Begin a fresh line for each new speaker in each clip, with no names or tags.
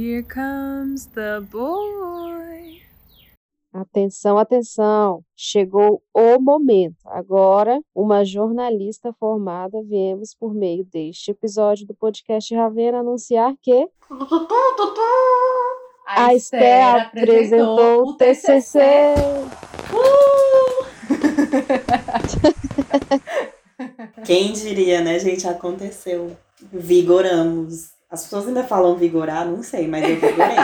Here comes the boy.
Atenção, atenção! Chegou o momento. Agora, uma jornalista formada, viemos por meio deste episódio do podcast Ravena anunciar que a Esté apresentou o TCC.
Quem diria, né, gente? Aconteceu. Vigoramos. As pessoas ainda falam vigorar, não sei, mas eu vigorei.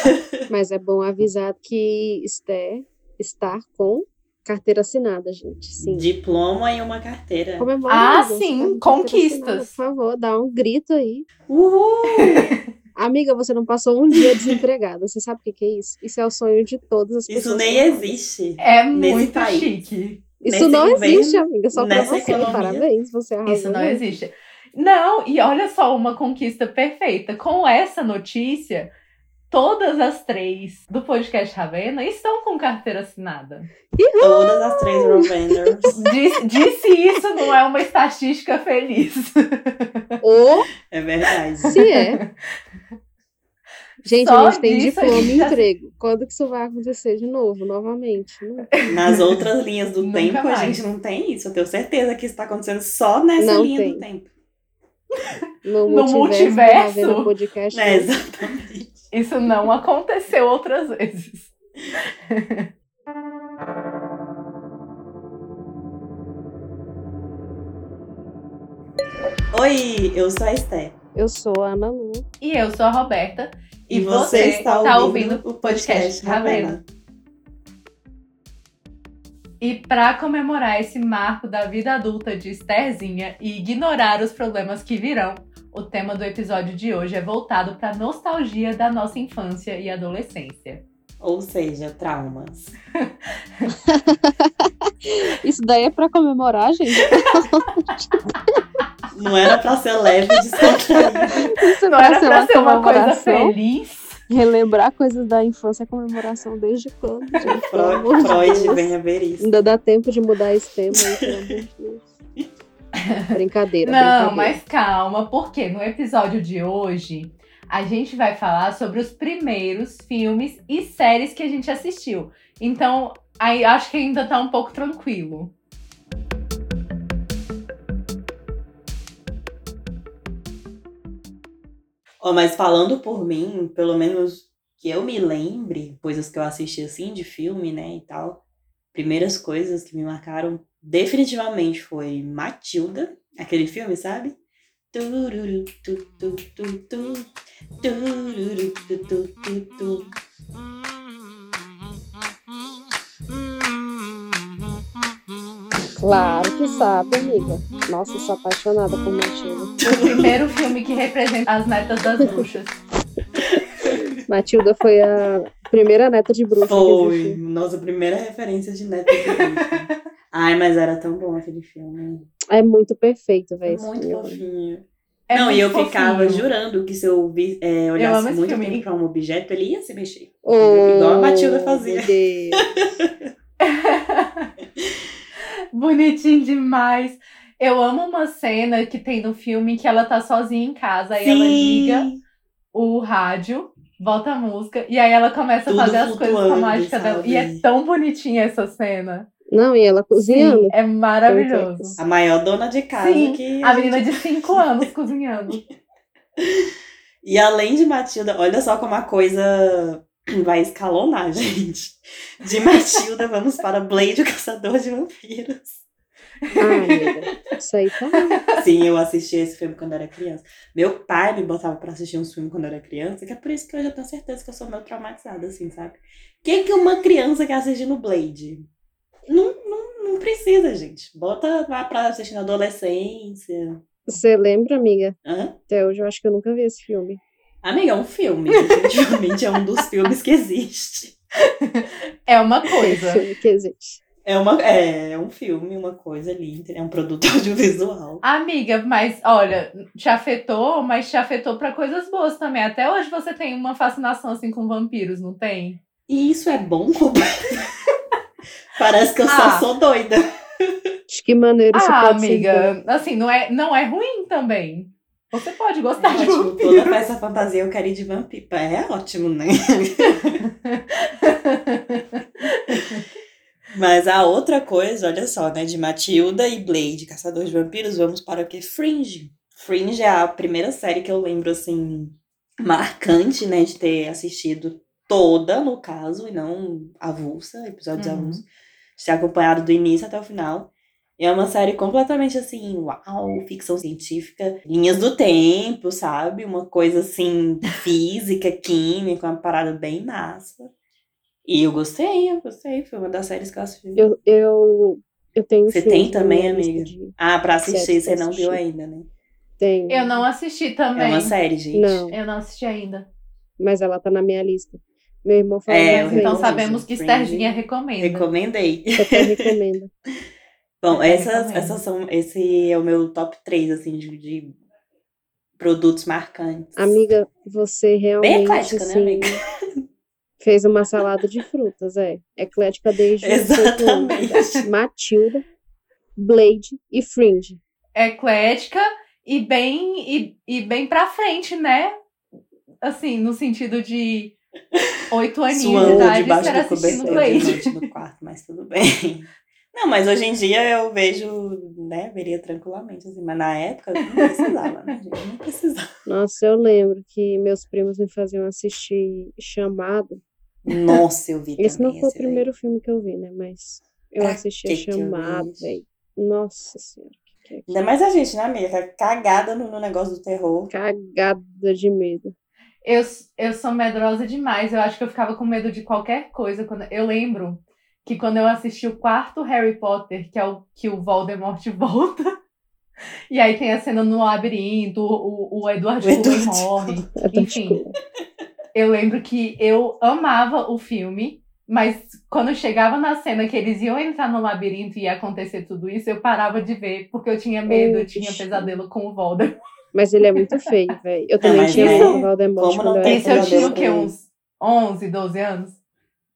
Mas é bom avisar que Esté está com carteira assinada, gente. Sim.
Diploma e uma carteira.
Comemora,
Ah,
você
sim, conquistas.
assinada, Por favor, dá um grito aí.
Uhul!
Amiga, você não passou um dia desempregada. Você sabe o que que é isso? Isso é o sonho de todas as pessoas.
Isso nem existe.
É muito
país.
chique.
Isso
Nesse
não
governo,
existe, amiga. Só pra você.
economia.
Parabéns, você arrasou.
Isso não existe. Não, e olha só uma conquista perfeita. Com essa notícia, todas as três do podcast Ravena estão com carteira assinada.
Todas as três Rovenders.
Disse, disse isso não é uma estatística feliz.
Ou
É verdade.
se é. Gente,
Só
a gente tem
a
diploma e
já-
emprego. Quando que isso vai acontecer de novo, novamente? Não-
Nas outras linhas do
Nunca
tempo, a
mais.
gente não tem isso. Eu tenho certeza que isso tá acontecendo só nessa
Não
linha
tem.
do tempo.
No,
No
multiverso, Ravena podcast.
É, exatamente.
Isso não aconteceu outras vezes.
Oi, eu sou a Esté.
Eu sou a Ana Lu.
E eu sou a Roberta.
E, você, está
tá
ouvindo,
ouvindo
o podcast Ravena.
E para comemorar esse marco da vida adulta de Estherzinha e ignorar os problemas que virão, o tema do episódio de hoje é voltado para nostalgia da nossa infância e adolescência.
Ou seja, traumas.
Isso daí é pra comemorar, gente.
Não era pra ser leve e descontraído.
Isso
Não era pra ser uma coisa feliz.
Relembrar coisas da infância é comemoração desde quando, gente? Pelo amor
Freud,
de Deus.
venha ver isso.
Ainda dá tempo de mudar esse tema aí, pelo amor de Deus. Brincadeira,
Não,
brincadeira.
mas calma, porque no episódio de hoje a gente vai falar sobre os primeiros filmes e séries que a gente assistiu. Então, aí acho que ainda tá um pouco tranquilo.
Ó, mas falando por mim, pelo menos que eu me lembre, coisas que eu assisti assim de filme, né, e tal. Primeiras coisas que me marcaram definitivamente foi Matilda, aquele filme, sabe? Tururu, tu, tu, tu, tu. Tururu, tu, tu, tu, tu.
Claro que sabe, amiga. Nossa, eu sou apaixonada por Matilda.
O primeiro filme que representa as netas das bruxas.
Matilda foi a primeira neta de bruxa
Foi, nossa primeira referência de Neto de Bruxa. Ai, mas era tão bom aquele filme.
É muito perfeito, velho. esse
Muito
filme.
fofinho.
É
não, e eu ficava
fofinho.
jurando que se eu vi- é, olhasse
esse
muito
filme.
tempo pra um objeto, ele ia se mexer.
Oh,
Igual a Matilda fazia.
Bonitinho demais. Eu amo uma cena que tem no filme que ela tá sozinha em casa, aí ela liga o rádio, bota a música, e aí ela começa
Tudo
a fazer as coisas com a mágica dela.
sabe?
E é tão bonitinha essa cena.
Não, e ela cozinhando.
Sim, é maravilhoso.
A maior dona de casa
Sim,
que.
A menina de 5 anos cozinhando.
E além de Matilda, olha só como a coisa vai escalonar, gente. De Matilda, vamos para Blade, o Caçador de Vampiros.
Amiga. Isso aí tá.
Sim, eu assisti esse filme quando era criança. Meu pai me botava pra assistir uns filmes quando era criança, que é por isso que hoje eu tenho certeza que eu sou meio traumatizada, assim, sabe? Quem que uma criança quer assistir no Blade? Não, não, não precisa, gente. Bota lá pra assistir na adolescência.
Você lembra, amiga?
Hã?
Até hoje eu acho que eu nunca vi esse filme.
Amiga, é um filme. Definitivamente é um dos filmes que existe.
É uma coisa.
filme que existe.
É, uma, é, é um filme, uma coisa ali, é um produto audiovisual.
Amiga, mas olha, te afetou, mas te afetou pra coisas boas também. Até hoje você tem uma fascinação assim com vampiros, não tem?
E isso é bom, Parece que eu
Ah.
só sou doida.
De que maneira isso
Ah,
pode ser bom?
amiga, assim, não é, não é ruim também. Você pode gostar de
Ótimo,
vampiro.
toda essa fantasia eu quero ir de vampiro. É ótimo, né? Mas a outra coisa, olha só, né? De Matilda e Blade, Caçador de Vampiros, vamos para o que? Fringe. Fringe é a primeira série que eu lembro, assim, marcante, né? De ter assistido toda, no caso, e não avulsa, episódios
Uhum.
avulsos. De ter acompanhado do início até o final. E é uma série completamente assim, uau, ficção científica, linhas do tempo, sabe? Uma coisa assim, física, química, uma parada bem massa. E eu gostei, eu gostei. Foi uma das séries que eu assisti.
Eu, eu, eu tenho
Você tem também, amiga? Ah, pra assistir, você
pra
não viu
assistir.
ainda, né?
Tenho.
Eu não assisti
É
também.
uma série, gente.
Não,
Eu não assisti ainda.
mas ela tá na minha lista. Meu irmão falou
É,
Então sabemos que
Fringe.
Sterginha recomenda.
Recomendei.
eu até recomendo.
Bom,
Eu
essas, essas são. Esse é o meu top 3, assim, de, de produtos marcantes.
Amiga, você
Bem
realmente
eclética, né,
assim,
amiga?
fez uma salada de frutas, é. Eclética desde de.
Exatamente.
Matilda, Blade e Fringe.
Eclética e bem, e, e bem pra frente, né? Assim, no sentido de oito aninhos de
Suando
idade
debaixo
estar
do
assistindo
cobertor de
Blade.
noite no quarto, mas tudo bem. Não, mas hoje em dia eu vejo, né, veria tranquilamente, assim, mas na época não precisava, né, gente? Não precisava.
Nossa, eu lembro que meus primos me faziam assistir Chamado.
Nossa, eu vi
Esse
também
não foi o
esse daí.
primeiro filme que eu vi, né? Mas eu
Pra
assistia
que
Chamado, velho. Nossa senhora, que que é
Ainda mais a gente, né, amiga? Tá Cagada no, no negócio do terror.
cagada de medo.
Eu, eu sou medrosa demais. Eu acho que eu ficava com medo de qualquer coisa. Quando, eu lembro que quando eu assisti o quarto Harry Potter, que é o que o Voldemort volta. E aí tem a cena no labirinto, o, o Edward
O
Cullen morre. Enfim. Eu lembro que eu amava o filme, mas quando chegava na cena que eles iam entrar no labirinto e ia acontecer tudo isso, eu parava de ver, porque eu tinha medo, eu tinha pesadelo com o Voldemort.
Mas ele é muito feio, velho. Eu também
mas
tinha medo do Valdemort
como
quando
não
eu
Isso eu tinha o quê?
com-
Uns 11, 12 anos?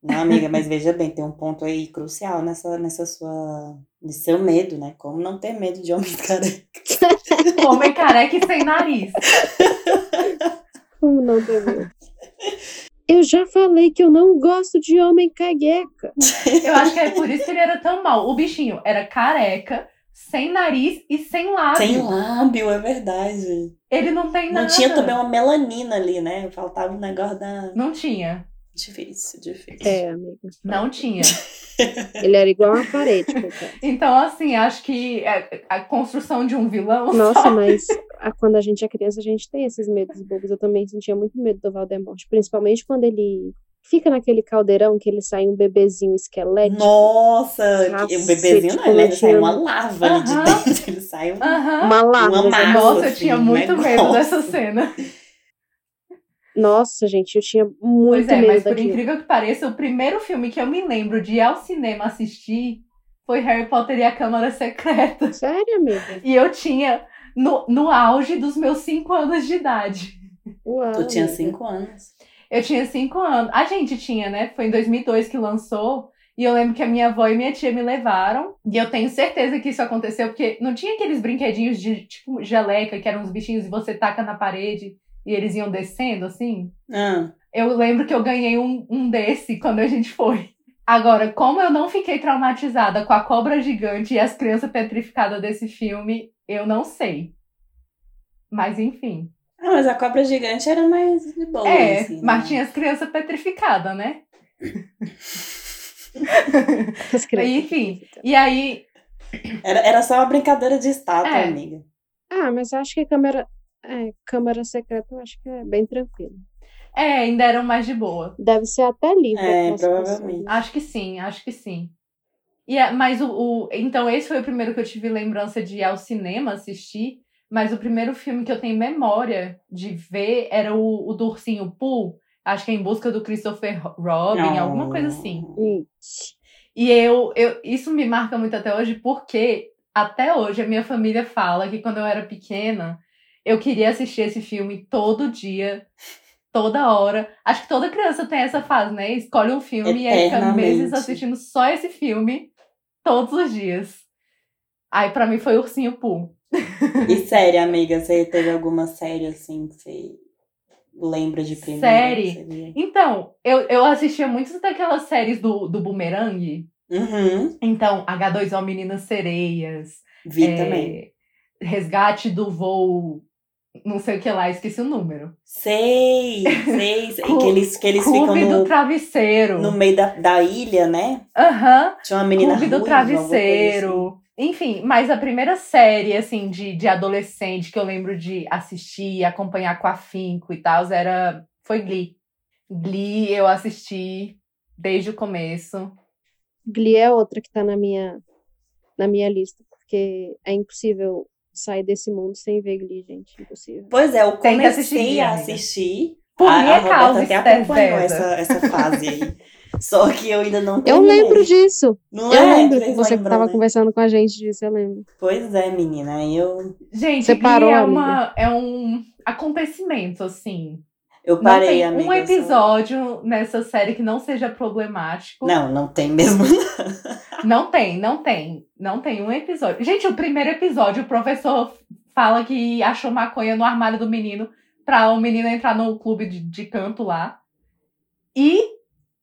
Não, amiga, mas veja bem, tem um ponto aí crucial nessa, nessa sua. nesse seu medo, né? Como não ter medo de homens carecas.
Homem careca e sem nariz.
Como não bebeu? Eu já falei que eu não gosto de homem cagueca.
Eu acho que é por isso que ele era tão mal. O bichinho era careca, sem nariz e sem lábio.
Sem lábio, é verdade.
Ele não tem nada.
Não tinha também uma melanina ali, né? Faltava um negócio da.
Não tinha.
Difícil, difícil.
É, amiga.
Não tinha.
Ele era igual uma parede, coitado.
Então, assim, acho que a, a construção de um vilão.
Nossa,
sabe?
mas a- quando a gente é criança, a gente tem esses medos bobos. Eu também sentia muito medo do Valdemort. Principalmente quando ele fica naquele caldeirão que ele sai um bebezinho esquelético.
Nossa, que- o bebezinho não,
como
né? Ele sai uma lava ali de
Aham.
dentro. Ele sai um.
Aham.
Uma larva.
Uma massa.
Nossa, eu
assim,
tinha
um
muito medo
negócio.
dessa cena.
Nossa, gente, eu tinha muito
Pois é,
medo
mas por
daquilo.
incrível que pareça, o primeiro filme que eu me lembro de ir ao cinema assistir foi Harry Potter e a Câmara Secreta.
Sério, amiga?
E eu tinha no, no auge dos meus cinco anos de idade.
Uau,
Tu tinha cinco anos.
Eu tinha cinco anos. A gente tinha, né? Foi em 2002 que lançou. E eu lembro que a minha avó e minha tia me levaram. E eu tenho certeza que isso aconteceu, porque não tinha aqueles brinquedinhos de, tipo, geleca, que eram uns bichinhos e você taca na parede e eles iam descendo, assim.
Ah,
Eu lembro que eu ganhei um, um desse quando a gente foi. Agora, como eu não fiquei traumatizada com a cobra gigante e as crianças petrificadas desse filme, eu não sei. Mas enfim.
Ah, mas a cobra gigante era mais de boa.
é,
assim,
mas
né?
tinha as crianças petrificadas, né?
As crianças.
Enfim. E aí,
Era, era só uma brincadeira de estátua,
É.
amiga.
Ah, mas acho que a câmera. É, câmera secreta eu acho que é bem tranquilo.
é, ainda eram mais de boa.
Deve ser até livre.
É,
classificação,
provavelmente.
né?
Acho que sim, acho que sim. E é, mas o, o- Então, esse foi o primeiro que eu tive lembrança de ir ao cinema assistir. Mas o primeiro filme que eu tenho memória de ver era o, o do Ursinho Pooh. Acho que é Em Busca do Christopher Robin, alguma coisa assim.
Ixi.
E eu, eu, isso me marca muito até hoje, porque até hoje a minha família fala que quando eu era pequena, eu queria assistir esse filme todo dia, toda hora. Acho que toda criança tem essa fase, né? Escolhe um filme e aí fica meses assistindo só esse filme todos os dias. Aí pra mim foi Ursinho Pooh.
E série, amiga, você teve alguma série assim que você lembra de primeira?
Série? Então, eu, eu assistia muitas daquelas séries do, do Boomerang.
Uhum.
Então, H2O Meninas Sereias.
Vi
é,
também.
Resgate do voo. Não sei o que lá, esqueci o número.
Sei, sei, sei.
Cu-
que eles, que eles ficam
Clube do
no,
Travesseiro.
no meio da, da ilha, né?
Aham.
Tinha uma menina
Clube do
coisa assim.
Travesseiro. Enfim, mas a primeira série, assim, de, de adolescente que eu lembro de assistir, acompanhar com afinco e tal, era. Foi Glee. Glee eu assisti desde o começo.
Glee é outra que tá na minha, na minha lista, porque é impossível sair desse mundo sem ver Glee, gente. Impossível.
Pois é, eu
que assistir,
comecei a assistir.
Por
a,
minha
a
causa,
até acompanhou essa, essa fase aí. Só que eu ainda não
Eu
terminei.
lembro disso.
Não
eu
é?
lembro. Você que
lembram,
tava
né?
conversando com a gente disso, eu lembro.
Pois é, menina. Eu,
Gente,
Você
Glee
parou,
é, uma, é um acontecimento, assim.
Eu
Não
parei,
tem
amiga.
um
eu só-
episódio nessa série que não seja problemático.
Não, não tem mesmo.
Não tem, não tem. Não tem um episódio. Gente, o primeiro episódio, o professor fala que achou maconha no armário do menino pra o menino entrar no clube de, de canto lá. E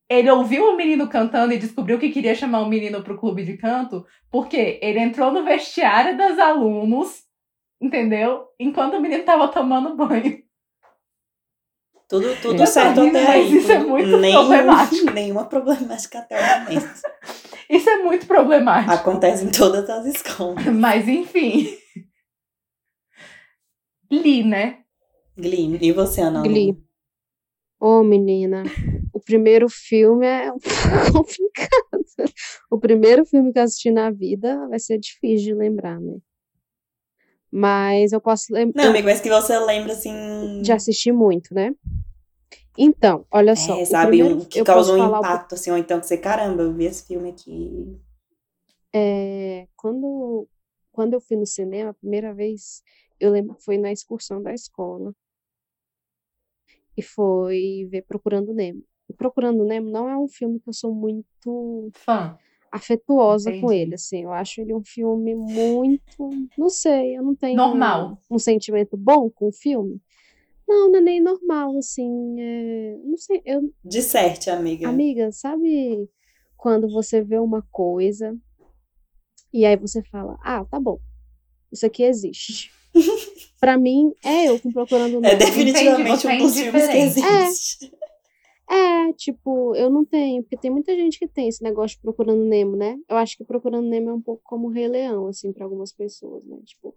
ele ouviu o menino cantando e descobriu que queria chamar o menino pro clube de canto, porque ele entrou no vestiário das alunos, entendeu? Enquanto o menino tava tomando banho.
Tudo, tudo
Eu
certo
rindo,
até
mas
aí.
isso é muito
nenhum-
problemático.
Nenhuma problemática até o momento.
Isso é muito problemático.
Acontece em todas as escolas.
Mas enfim. Li, né?
Glee. E você, Ana?
Glee. Ô, menina, o primeiro filme é um pouco complicado. O primeiro filme que eu assisti na vida vai ser difícil de lembrar, né? Mas eu posso
Não,
lembrar
amigo, mas que você lembra assim.
de assistir muito, né? Então, olha só.
É,
o
sabe,
primeiro-
um, que
posso
um
falar o
impacto, assim, ou então que você, caramba, eu vi esse filme aqui.
É, quando, quando eu fui no cinema, a primeira vez, eu lembro que foi na excursão da escola. E foi ver Procurando Nemo. E Procurando Nemo não é um filme que eu sou muito
Fã.
Afetuosa com
Entendi.
ele, assim. Eu acho ele um filme muito, não sei, eu não tenho
Normal.
um sentimento bom com o filme. Não, não é nem normal, assim, é, não sei, eu,
Disserte, amiga.
Amiga, sabe quando você vê uma coisa e aí você fala, ah, tá bom, isso aqui existe. Pra mim, é eu que procurando
É definitivamente
você é
um dos filmes que existe.
É, tipo, eu não tenho, porque tem muita gente que tem esse negócio de Procurando Nemo, né? Eu acho que Procurando Nemo é um pouco como Rei Leão, assim, pra algumas pessoas, né? Tipo,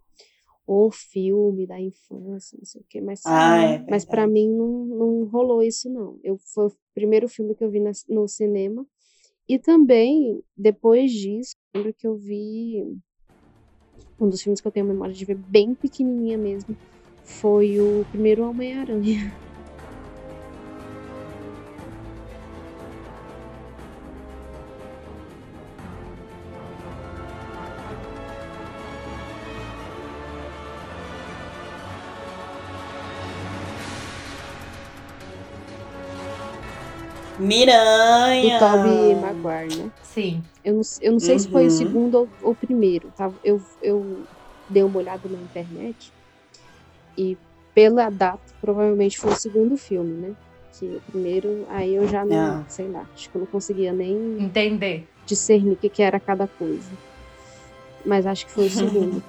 o filme da infância, não sei o quê, mas,
Ah, é
mas
verdade.
mim não, não rolou isso, não. Eu, foi o primeiro filme que eu vi na- no cinema, e também, depois disso, lembro que eu vi um dos filmes que eu tenho memória de ver bem pequenininha mesmo, foi o primeiro Homem-Aranha. do
Miranha.
Tobey Maguire, né?
Sim.
Eu não, eu não sei se foi o
Uhum.
segundo ou ou o primeiro, tá? Eu, eu dei uma olhada na internet e pela data, provavelmente foi o segundo filme, né? Que o primeiro, aí eu já não,
Ah.
sei lá, acho que eu não conseguia nem
Entender.
discernir o que, que era cada coisa. Mas acho que foi o segundo.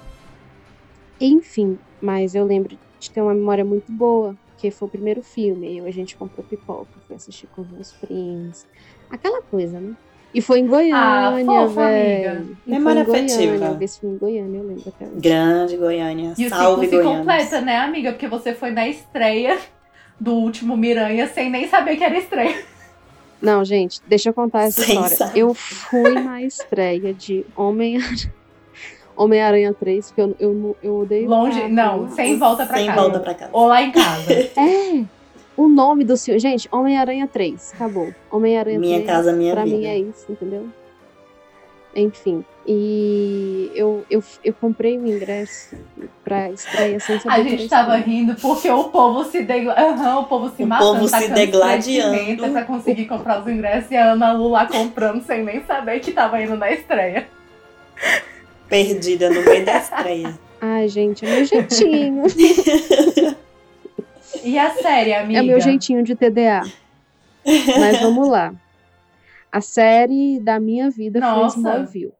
Enfim, mas eu lembro de ter uma memória muito boa, que foi o primeiro filme. Aí a gente comprou pipoca, foi assistir com os meus primos. Aquela coisa, né? E foi em Goiânia,
fofa,
velho.
amiga.
E
Memória
Goiânia.
afetiva.
Eu vi esse filme em Goiânia, eu lembro até hoje.
Grande Goiânia.
E o
Salve,
se
Goiânia.
completa, né, amiga? Porque você foi na estreia do último Miranha sem nem saber que era estreia.
Não, gente, deixa eu contar essa
Sem
história. Eu fui na estreia de Homem-Aranha Homem-Aranha 3, porque eu, eu, não- eu odeio.
Longe. Não, sem volta pra
Sem
casa.
volta pra casa.
Ou lá em casa.
É! O nome do filme. Gente, Homem-Aranha 3. Acabou. Homem-Aranha 3.
Minha casa, minha
pra
vida.
mim é isso, entendeu? Enfim. E eu, eu, eu comprei o ingresso pra estreia sem saber
A
que
gente tava rindo porque o povo se degla... Aham, o povo se
O
matando,
povo se degladiando.
pra conseguir comprar os ingressos e a Ana Lu lá comprando sem nem saber que tava indo na estreia.
Perdida no meio da estreia.
Ai, gente, é meu jeitinho.
E a série, amiga?
É meu jeitinho de TDA. Mas vamos lá. A série da minha vida
Nossa.
foi Smallville.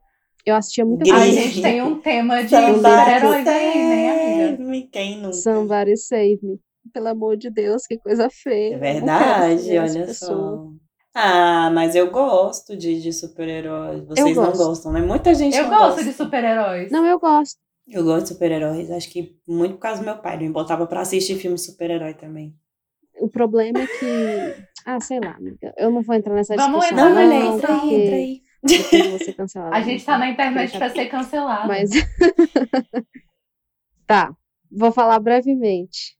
Eu assistia muita
Grande.
A
coisa.
gente tem um tema de super-heróis aí, né, amiga?
save me. Quem nunca?
Somebody Save Me. Pelo amor de Deus, que coisa feia.
É verdade, olha
pessoa.
Ah, mas eu gosto de, de super-heróis. Vocês não gostam, né? Muita gente
Eu
não
gosto
gosta.
de super-heróis.
Não, eu gosto.
Eu gosto de super-heróis. Acho que muito por causa do meu pai. Ele me botava pra assistir filme de super-herói também.
O problema é que. Ah, sei lá, amiga. Eu não vou entrar nessa
Vamos
discussão.
entrar,
Não, entra aí, entra aí.
cancelada.
A gente tá na internet pra ser cancelado.
Mas. tá. Vou falar brevemente.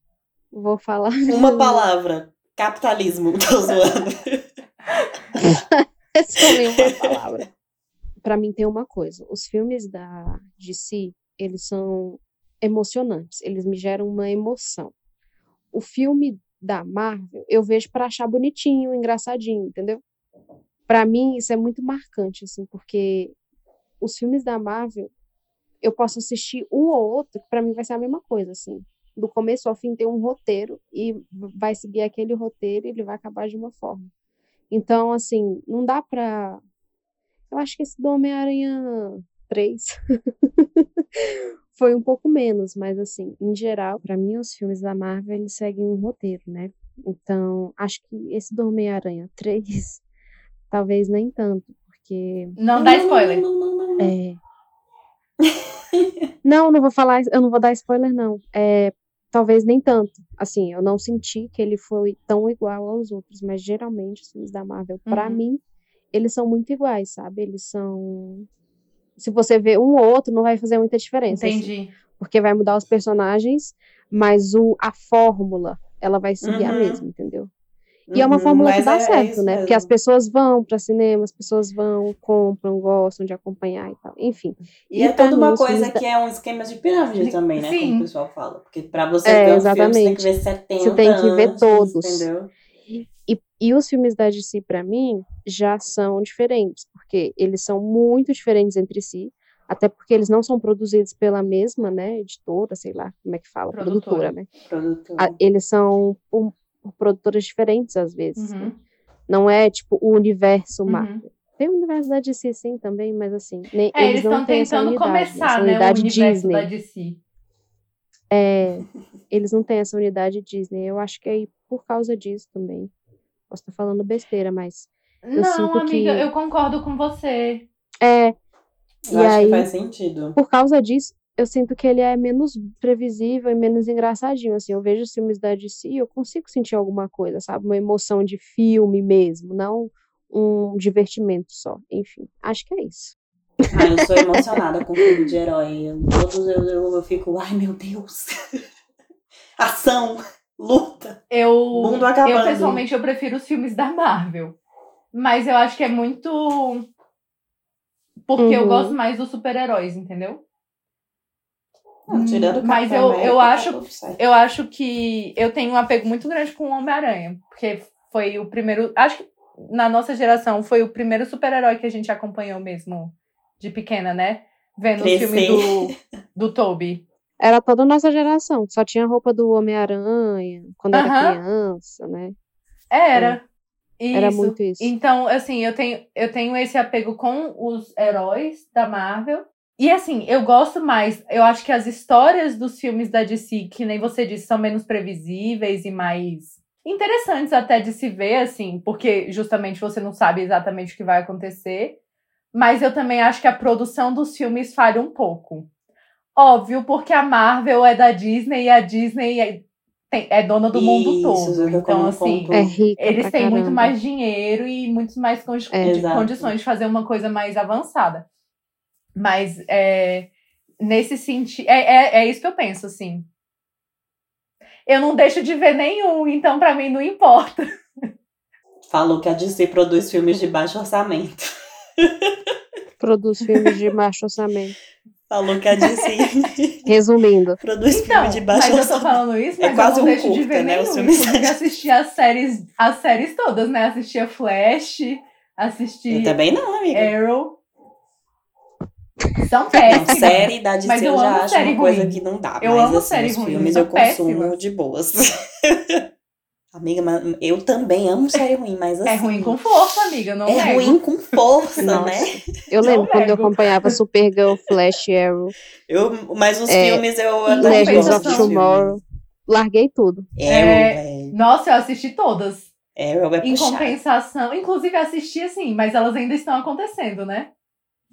Vou falar.
Uma palavra. Capitalismo. Tô zoando.
Só uma palavra. Pra mim tem uma coisa. Os filmes da DC, eles são emocionantes. Eles me geram uma emoção. O filme da Marvel, eu vejo pra achar bonitinho, engraçadinho, entendeu? Pra mim isso é muito marcante assim, porque os filmes da Marvel eu posso assistir um ou outro, que pra mim vai ser a mesma coisa assim. Do começo ao fim tem um roteiro e vai seguir aquele roteiro e ele vai acabar de uma forma. Então, assim, não dá pra. Eu acho que esse do Homem-Aranha 3 foi um pouco menos, mas, assim, em geral, pra mim, os filmes da Marvel eles seguem um roteiro, né? Então, acho que esse do Homem-Aranha 3, talvez nem tanto, porque.
Não dá spoiler.
Não, não, não, não.
É... não, não vou falar, eu não vou dar spoiler, não. É, talvez nem tanto. Assim, eu não senti que ele foi tão igual aos outros, mas geralmente os filmes da Marvel, pra
Uhum.
mim, eles são muito iguais, sabe? Eles são. Se você vê um ou outro, não vai fazer muita diferença. assim,
Entendi.
porque vai mudar os personagens, mas o, a fórmula, ela vai seguir a
Uhum.
mesma, entendeu? E é uma
Uhum,
fórmula que dá
é- é
certo,
isso
né? Porque as pessoas vão para cinema, as pessoas vão, compram, gostam de acompanhar e tal. Enfim.
E é
E pra
toda
mim,
uma coisa
da-
que é um esquema de pirâmide também, né?
Sim.
Como o pessoal fala. Porque pra você
É,
ver um filme, você tem
exatamente.
que ver 70
Você tem que ver
antes,
todos.
Entendeu?
E, e os filmes da DC, pra mim, já são diferentes, porque eles são muito diferentes entre si, até porque eles não são produzidos pela mesma, né, editora, sei lá como é que fala,
Produtora.
produtora, né?
Produtor.
A- eles são por, por produtoras diferentes às vezes, né?
Uhum.
Não é tipo o universo
Uhum.
Marvel. Tem o universo da DC sim também, mas assim, nem,
É, eles
não
estão
têm essa
tentando
unidade,
começar, né, o
unidade
universo
Disney.
da DC.
É, eles não têm essa unidade Disney. Eu acho que é por causa disso também. Posso estar falando besteira, mas
Não,
sinto
amiga,
que-
eu concordo com você.
é,
Eu
e
acho
aí-
que faz sentido.
por causa disso, eu sinto que ele é menos previsível e menos engraçadinho. Assim, eu vejo os filmes da DC e eu consigo sentir alguma coisa, sabe? Uma emoção de filme mesmo, não um divertimento só. Enfim, acho que é isso.
Ah, eu sou emocionada com filme de herói. Eu- Todos eu, eu, eu fico, ai meu Deus. Ação, luta,
Eu,
mundo acabando.
eu pessoalmente, eu prefiro os filmes da Marvel. Mas eu acho que é muito... Porque eu
Uhum.
gosto mais dos super-heróis, entendeu?
Não, tirando o
Mas eu-
América,
eu
tá
acho-. Eu acho que eu tenho um apego muito grande com o Homem-Aranha. Porque foi o primeiro... Acho que na nossa geração foi o primeiro super-herói que a gente acompanhou mesmo de pequena, né? Vendo os filmes do, do Toby.
Era toda a nossa geração. Só tinha a roupa do Homem-Aranha quando era
Aham.
criança, né?
Era.
Era
Isso.
muito isso.
Então, assim, eu tenho, eu tenho esse apego com os heróis da Marvel. E assim, eu gosto mais. Eu acho que as histórias dos filmes da DC, que nem você disse, são menos previsíveis e mais interessantes até de se ver, assim, porque justamente você não sabe exatamente o que vai acontecer. Mas eu também acho que a produção dos filmes falha um pouco. Óbvio, porque a Marvel é da Disney e a Disney é, tem- é dona do mundo
Isso,
todo.
Zuka,
Então,
como
assim.
É
eles têm muito
caramba.
mais dinheiro e muito mais condi-
É.
condições de fazer uma coisa mais avançada. Mas é, nesse sentido. É, é, é isso que eu penso, assim. Eu não deixo de ver nenhum, então pra mim não importa.
Falou que a DC produz filmes de baixo orçamento.
Produz filmes de baixo orçamento.
Falou que a DC
Resumindo,
produz
Então,
filme de baixo
mas eu tô
orçamento.
falando isso,
É
mas
quase
eu
um
não deixo de
curta,
ver
né, os
nenhum.
filmes da
assisti as séries, as séries todas, né? Assistia Flash, assisti
Eu também não, amiga.
Arrow. São
Não,
péssimas.
série da DC
Mas
eu,
eu
já
amo
acho
série
uma coisa
ruim.
que não dá.
Eu
mas
amo
assim,
série
os
ruim,
filmes eu consumo
péssimas.
de boas. amiga, mas eu também amo série ruim, mas assim.
É ruim com força, amiga, não
É
nego.
ruim com força,
Nossa.
né?
Eu lembro
Não
quando eu
nego.
acompanhava Supergirl, Flash, Arrow,
Eu, mas os
É,
filmes eu até
Legends of Tomorrow. Larguei tudo.
Arrow,
É,
velho.
Nossa, eu assisti todas.
Arrow é
Em compensação, inclusive assisti assim, mas elas ainda estão acontecendo, né?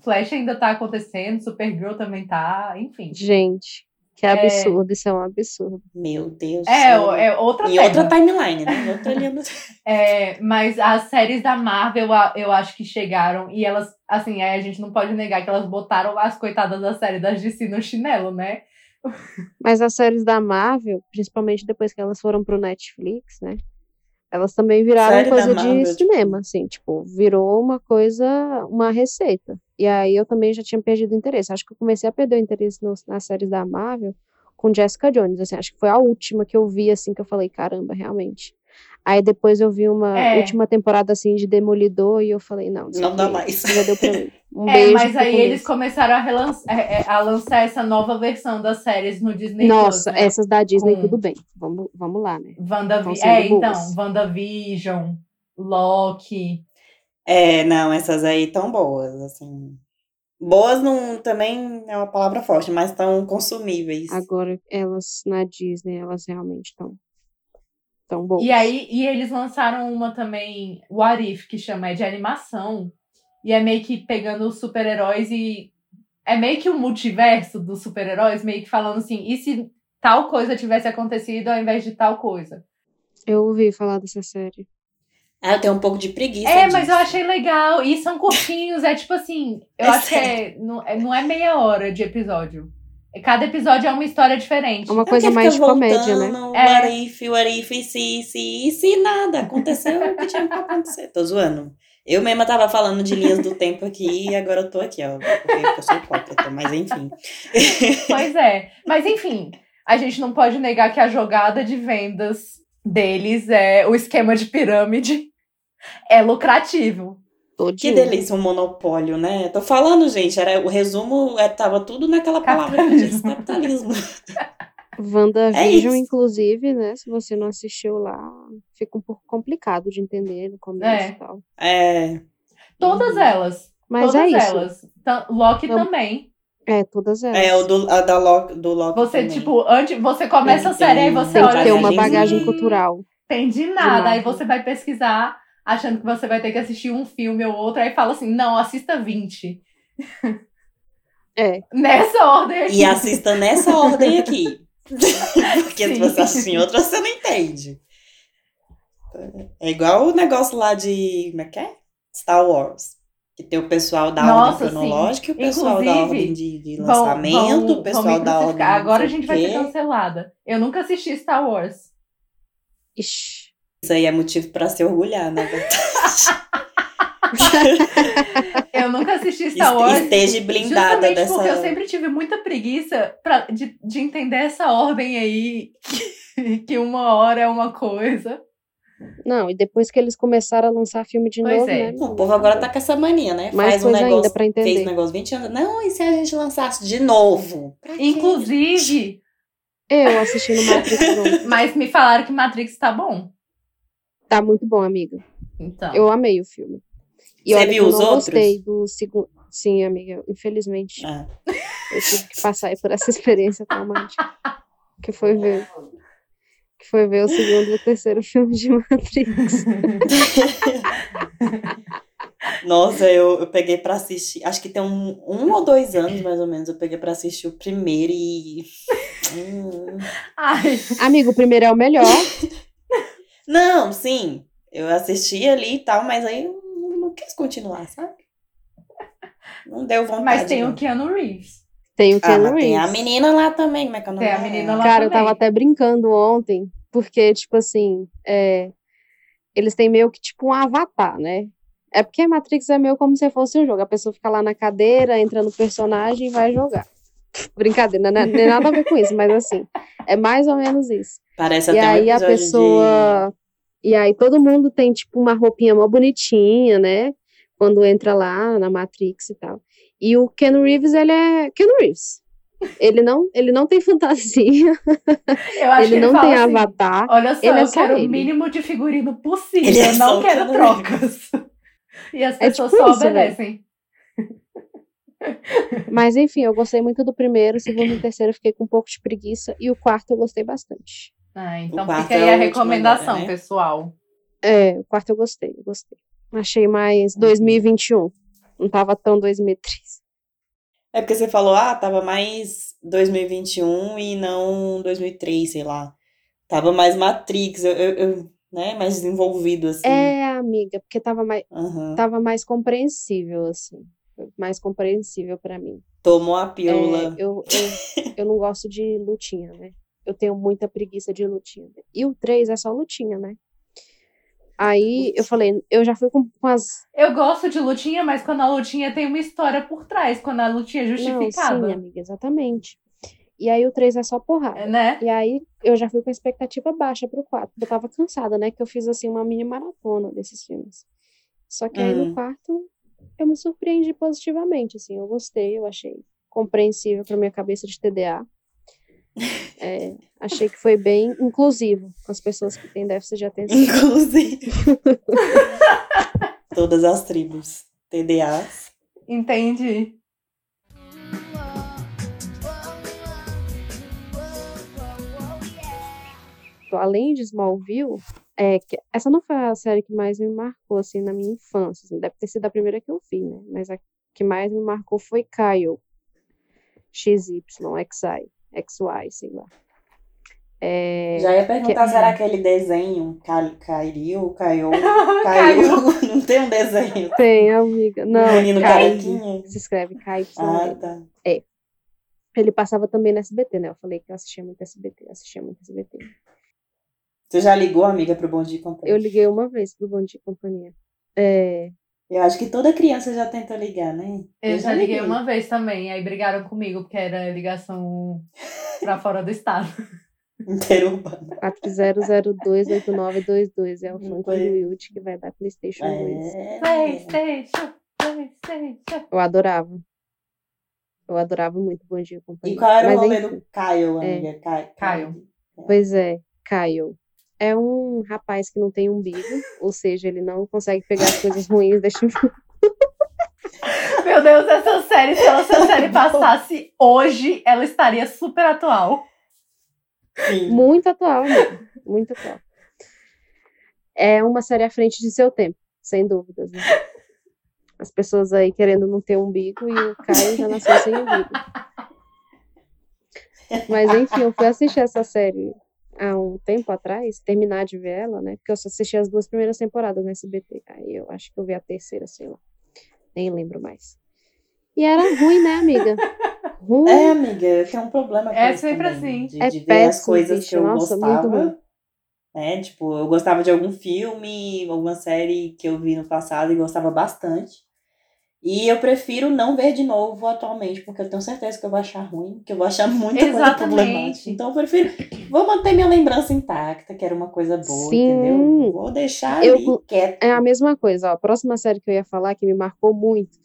Flash ainda tá acontecendo, Supergirl também tá, enfim.
Gente, que absurdo. Isso é um absurdo.
Meu Deus.
É,
céu.
é outra
Em
tema.
outra timeline, né? Outra linha do...
É, mas as séries da Marvel, eu acho que chegaram e elas, assim, é, a gente não pode negar que elas botaram as coitadas da série das DC no chinelo, né?
Mas as séries da Marvel, principalmente depois que elas foram pro Netflix, né? Elas também viraram
Série
coisa de
tipo-
cinema, assim, tipo, virou uma coisa, uma receita. E aí eu também já tinha perdido interesse. Acho que eu comecei a perder o interesse nos- nas séries da Marvel com Jessica Jones, assim, acho que foi a última que eu vi, assim, que eu falei, caramba, realmente. Aí depois eu vi uma
É.
última temporada, assim, de Demolidor e eu falei, não, isso
Não dá mais.
Já deu pra mim. Um
é,
beijo
mas aí eles começaram a, relançar, é, é, a lançar essa nova versão das séries no Disney
Nossa,
Plus, né?
essas da Disney,
Com-
tudo bem. Vamos, vamos lá, né?
WandaVi
estão
é,
sendo
então,
boas.
WandaVision, Loki.
É, não, essas aí tão boas, assim. Boas não, também é uma palavra forte, mas tão consumíveis.
Agora, elas na Disney, elas realmente estão tão boas.
E aí, e eles lançaram uma também, What If, que chama é de animação. E é meio que pegando os super-heróis e. É meio que um multiverso dos super-heróis, meio que falando assim, e se tal coisa tivesse acontecido ao invés de tal coisa?
Eu ouvi falar dessa série.
Ah, eu tenho um pouco de preguiça
É, mas
disso.
eu achei legal. E são curtinhos, é tipo assim. Eu
É
acho que é não, é. não é meia hora de episódio. Cada episódio é uma história diferente.
É uma
É
coisa
porque
mais de comédia, né?
É.
What if, what if, e se, e se, e se nada. Aconteceu o que tinha pra acontecer. Tô zoando. Eu mesma tava falando de linhas do tempo aqui e agora eu tô aqui, ó. Porque eu sou hipócrita, mas enfim.
Pois é. Mas enfim, a gente não pode negar que a jogada de vendas deles é o esquema de pirâmide é lucrativo.
Todinho.
Que delícia, um monopólio, né? Tô falando, gente, era, o resumo é, tava tudo naquela palavra que diz capitalismo.
WandaVision,
É
inclusive, né? Se você não assistiu lá, fica um pouco complicado de entender no começo
É.
e tal.
É.
Todas
Uhum.
elas.
Mas
todas
é isso.
elas. Loki
Não.
também.
É, todas elas.
É, o do, a da Loki, do Loki
Você,
também.
tipo, antes você começa a
Tem-
série, aí
tem-
você
Tem
olha
que ter uma
assim,
bagagem
"Hum,
cultural.
Entendi nada. Aí
Marvel.
você vai pesquisar, achando que você vai ter que assistir um filme ou outro, aí fala assim: não, assista 20.
É.
Nessa ordem aqui.
E assista nessa ordem aqui. Porque se
Sim.
você assistir em outra, você não entende. É igual o negócio lá de. Como é que é? Star Wars. Que tem o pessoal da
Nossa,
ordem cronológica e o pessoal da
Inclusive,
ordem de, de lançamento,
vão-
o pessoal da ordem.
Agora a gente vai ser cancelada. Eu nunca assisti Star Wars.
Ixi.
Isso aí é motivo pra se orgulhar, né?
Eu nunca assisti Star Wars.
Esteja blindada
Justamente
dessa.
porque eu sempre tive muita preguiça pra, de, de entender essa ordem aí. que uma hora é uma coisa.
Não, e depois que eles começaram a lançar filme de
Pois
novo,
é.
né?
O povo agora tá com essa mania, né?
Mais
Faz um
coisa ainda
negócio.
pra entender.
Fez um negócio 20 anos. Não, e se a gente lançasse de novo? Pra quê?
Inclusive,
Eu assistindo Matrix novo.
mas me falaram que Matrix tá bom.
Tá muito bom, amiga.
Então.
Eu amei o filme. E
Você
olha
viu
eu
os
não
outros?
gostei do segundo. Sim, amiga, infelizmente
Ah.
eu tive que passar aí por essa experiência traumática. Que foi ver. Que foi ver o segundo e o terceiro filme de Matrix.
Nossa, eu, eu peguei pra assistir. Acho que tem um, um ou dois anos, mais ou menos. Eu peguei pra assistir o primeiro e. Hum.
Ai,
Amigo, o primeiro é o melhor.
Não, sim. Eu assisti ali e tal, mas aí eu não, não quis continuar, sabe? Não deu vontade.
mas tem
não.
o Keanu Reeves.
Tem o
Ah,
Keanu
mas tem a
Reeves.
menina lá também, como é que é o nome
Tem a menina lá.
Cara, eu
também.
tava até brincando ontem, porque, tipo assim, é, eles têm meio que tipo um avatar, né? É porque Matrix é meio como se fosse um jogo. A pessoa fica lá na cadeira, entra no personagem e vai jogar. Brincadeira, não é, não é nada a ver com isso, mas assim, é mais ou menos isso.
Parece
E
até um
aí a pessoa. E aí todo mundo tem, tipo, uma roupinha mó bonitinha, né? Quando entra lá na Matrix e tal. E o Ken Reeves, ele é Ken Reeves. Ele não, ele não tem fantasia,
Eu acho que
ele não
fala
tem
assim,
avatar.
Olha só,
ele é
eu
só
quero
ele.
o mínimo de figurino possível,
Ele é
eu
só
não quero trocas. E as
É
pessoas
tipo
só
isso, velho.
obedecem.
Mas enfim, eu gostei muito do primeiro, o segundo e o terceiro eu fiquei com um pouco de preguiça. E o quarto eu gostei bastante.
Ah, então fica
é
aí
o
a recomendação,
agora, né?
pessoal.
É, o quarto eu gostei, eu gostei. Achei mais 2021. Não tava tão 2003.
É porque você falou, ah, tava mais 2021 e não 2003, sei lá. Tava mais Matrix, eu, eu- eu, né, mais desenvolvido, assim.
É, amiga, porque tava mais,
Aham.
tava mais compreensível, assim. Mais compreensível pra mim.
Tomou a
É,
pílula.
eu, eu, eu não gosto de lutinha, né? Eu tenho muita preguiça de lutinha. E o 3 é só lutinha, né? Aí eu falei, eu já fui com, com as.
Eu gosto de lutinha, mas quando a lutinha tem uma história por trás, quando a lutinha é
Não, sim,
justificada.
amiga, exatamente. E aí o 3 é só porrada.
né?
E aí eu já fui com a expectativa baixa pro 4. Eu tava cansada, né? Que eu fiz assim uma mini maratona desses filmes. Só que aí
Hum.
no quarto eu me surpreendi positivamente, assim. Eu gostei, eu achei compreensível pra minha cabeça de TDA. É, achei que foi bem inclusivo com as pessoas que têm déficit de atenção.
Inclusive. Todas as tribos. TDAs.
Entendi.
Além de Smallville, é, que, essa não foi a série que mais me marcou, assim, na minha infância. assim, deve ter sido a primeira que eu vi, né? Mas a que mais me marcou foi Kyle. XY, XI, XY, sei lá. É,
Já ia perguntar
que-
se era aquele desenho. Ca- Caiu, caiu. Não tem um desenho.
Tem, amiga. Não,
Um menino
Kai,
carequinha.
se escreve Kai.
Ah, tá.
Ele passava também no SBT, né? Eu falei que eu assistia muito SBT, assistia muito SBT.
Você já ligou, amiga, pro Bom Dia e Companhia?
Eu liguei uma vez pro Bom Dia e Companhia. É,
Eu acho que toda criança já tenta ligar, né?
Eu já liguei uma vez também, aí brigaram comigo, porque era ligação pra fora do estado.
Interurbana.
40028922 é o funk do. Wilt que vai dar PlayStation 2.
É.
Playstation, Playstation.
Eu adorava. Eu adorava muito Bom Dia Companhia.
E qual era
Mas,
o nome
enfim,
do Caio, amiga? Caio.
Caio.
Pois é, Kyle. É um rapaz que não tem umbigo, ou seja, ele não consegue pegar as coisas ruins deste mundo.
Meu Deus, essa série, se essa série passasse hoje, ela estaria super atual.
Sim.
Muito atual, amigo. Muito atual. É uma série à frente de seu tempo, sem dúvidas. né? As pessoas aí querendo não ter umbigo e o Caio já nasceu sem umbigo. Mas enfim, eu fui assistir essa série há um tempo atrás, terminar de ver ela, né? Porque eu só assisti as duas primeiras temporadas no SBT. Aí eu acho que eu vi a terceira, sei lá. Nem lembro mais. E era ruim, né, amiga? Ruim.
É, amiga, tenho um problema com
É
isso
sempre
também,
assim.
De,
É
de ver as coisas
bicho.
que eu
Nossa, muito ruim.
gostava. Né? Tipo, eu gostava de algum filme, alguma série que eu vi no passado e gostava bastante. E eu prefiro não ver de novo atualmente, porque eu tenho certeza que eu vou achar ruim, que eu vou achar muita coisa
Exatamente.
problemática. Então eu prefiro. Vou manter minha lembrança intacta, que era uma coisa boa,
Sim.
entendeu? Vou deixar
Eu-
ali quieto.
É a mesma coisa, ó. A próxima série que eu ia falar, que me marcou muito.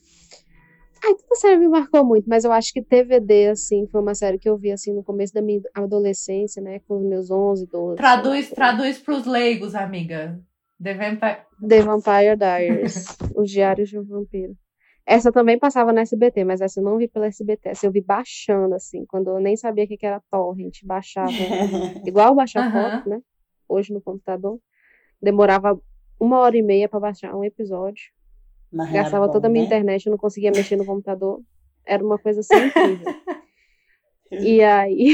Ai, toda série me marcou muito, mas eu acho que TVD, assim, foi uma série que eu vi, assim, no começo da minha adolescência, né? Com os meus 11, 12.
Traduz,
lá.
traduz pros leigos, amiga. The Vampire...
The Vampire Diaries. Os Diários de um Vampiro. Essa também passava na SBT, mas essa eu não vi pela SBT. Essa eu vi baixando, assim, quando eu nem sabia o que era torrent. Baixava. Igual baixar
Aham.
foto, né? Hoje no computador. Demorava uma hora e meia pra baixar um episódio.
Mas
Gastava
bom,
toda a minha
né?
internet, eu não conseguia mexer no computador. Era uma coisa assim incrível. E aí,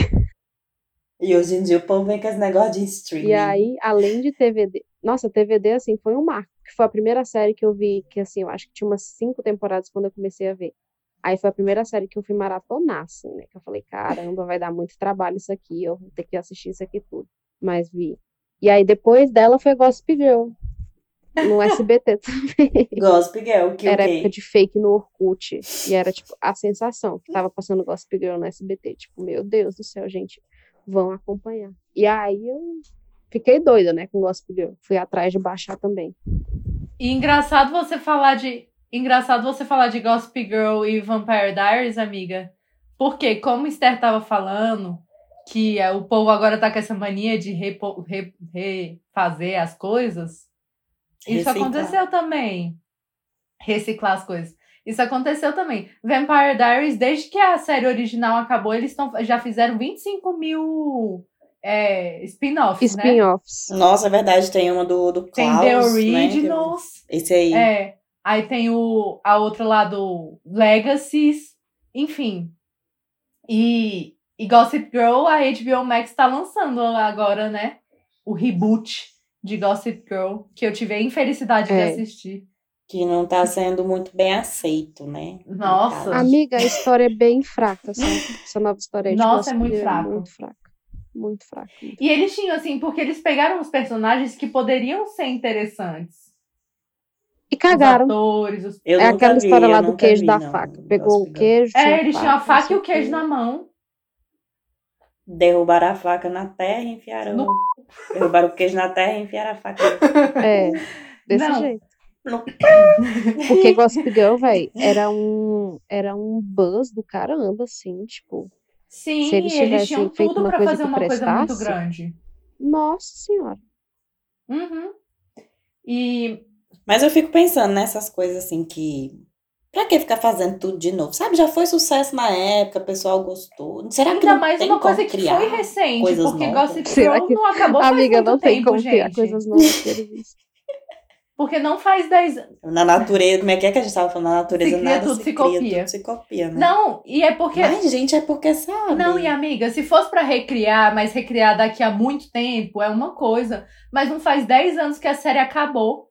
E hoje em dia o povo vem com esse negócio de streaming.
e aí, além de TVD, nossa, TVD assim foi um marco, que foi a primeira série que eu vi, que assim, eu acho que tinha umas cinco temporadas quando eu comecei a ver. Aí foi a primeira série que eu fui maratonar, assim, né? Que eu falei, caramba, vai dar muito trabalho isso aqui, eu vou ter que assistir isso aqui tudo. Mas vi. E aí depois dela foi Gossip Girl. No SBT também.
Gossip Girl, que
Era
o quê?
época de fake no Orkut. E era, tipo, a sensação que tava passando Gossip Girl no SBT. Tipo, meu Deus do céu, gente, vão acompanhar. E aí eu fiquei doida, né, com Gossip Girl. Fui atrás de baixar também.
E engraçado você falar de engraçado você falar de Gossip Girl e Vampire Diaries, amiga. Porque, como Esther tava falando, que é, o povo agora tá com essa mania de repo, re, refazer as coisas. Isso
Reciclar.
aconteceu também. Reciclar as coisas. Isso aconteceu também. Vampire Diaries, desde que a série original acabou, eles tão, já fizeram 25 mil é, spin-offs, né?
Spin-offs.
Nossa, é verdade, tem uma do, do
Tem
Klaus,
The
né,
Originals.
que- Esse aí.
É. Aí tem o, a outra lá do Legacies. Enfim. E, e Gossip Girl, a HBO Max tá lançando agora, né? O reboot de Gossip Girl, que eu tive a infelicidade
É.
de assistir.
Que não tá sendo muito bem aceito, né?
Nossa.
Amiga, a história é bem fraca, sabe? Essa nova história de
Nossa, é
Gossip
muito
Girl
fraca.
Muito fraca. Muito fraca. muito
E eles tinham, assim, porque eles pegaram os personagens que poderiam ser interessantes.
E cagaram.
Os atores, os...
Eu
é aquela
vi,
história lá do queijo
vi,
da
não,
faca. Pegou o queijo.
É, eles tinham a
não
faca e o queijo na mão.
Derrubaram a faca na terra e enfiaram.
No-
Derrubaram o queijo na terra e enfiaram a faca.
É, desse
Não.
jeito.
No-
Porque Gossip Girl, velho, era um, era um buzz do caramba, assim, tipo.
Sim,
Se eles
eles tinham
feito
tudo
uma
pra
coisa
fazer uma coisa muito grande.
Nossa senhora.
Uhum. E
Mas eu fico pensando nessas coisas assim que. Pra que ficar fazendo tudo de novo? Sabe, já foi sucesso na época, o pessoal gostou. Será que
ainda
não
mais
tem
uma
como
coisa que
criar?
foi recente, porque
novas?
Gossip
Será
Girl
que-
não acabou faz
Amiga, não tem
tempo,
como criar
gente.
coisas novas.
Porque não faz 10
Na natureza, como é que é que a gente tava falando? Na natureza
Se cria,
nada
tudo
se
se
cria,
copia.
tudo se copia, né?
Não, e é porque
Mas, gente, é porque sabe.
Não, e amiga, se fosse pra recriar, mas recriar daqui a muito tempo é uma coisa, mas não faz 10 anos que a série acabou.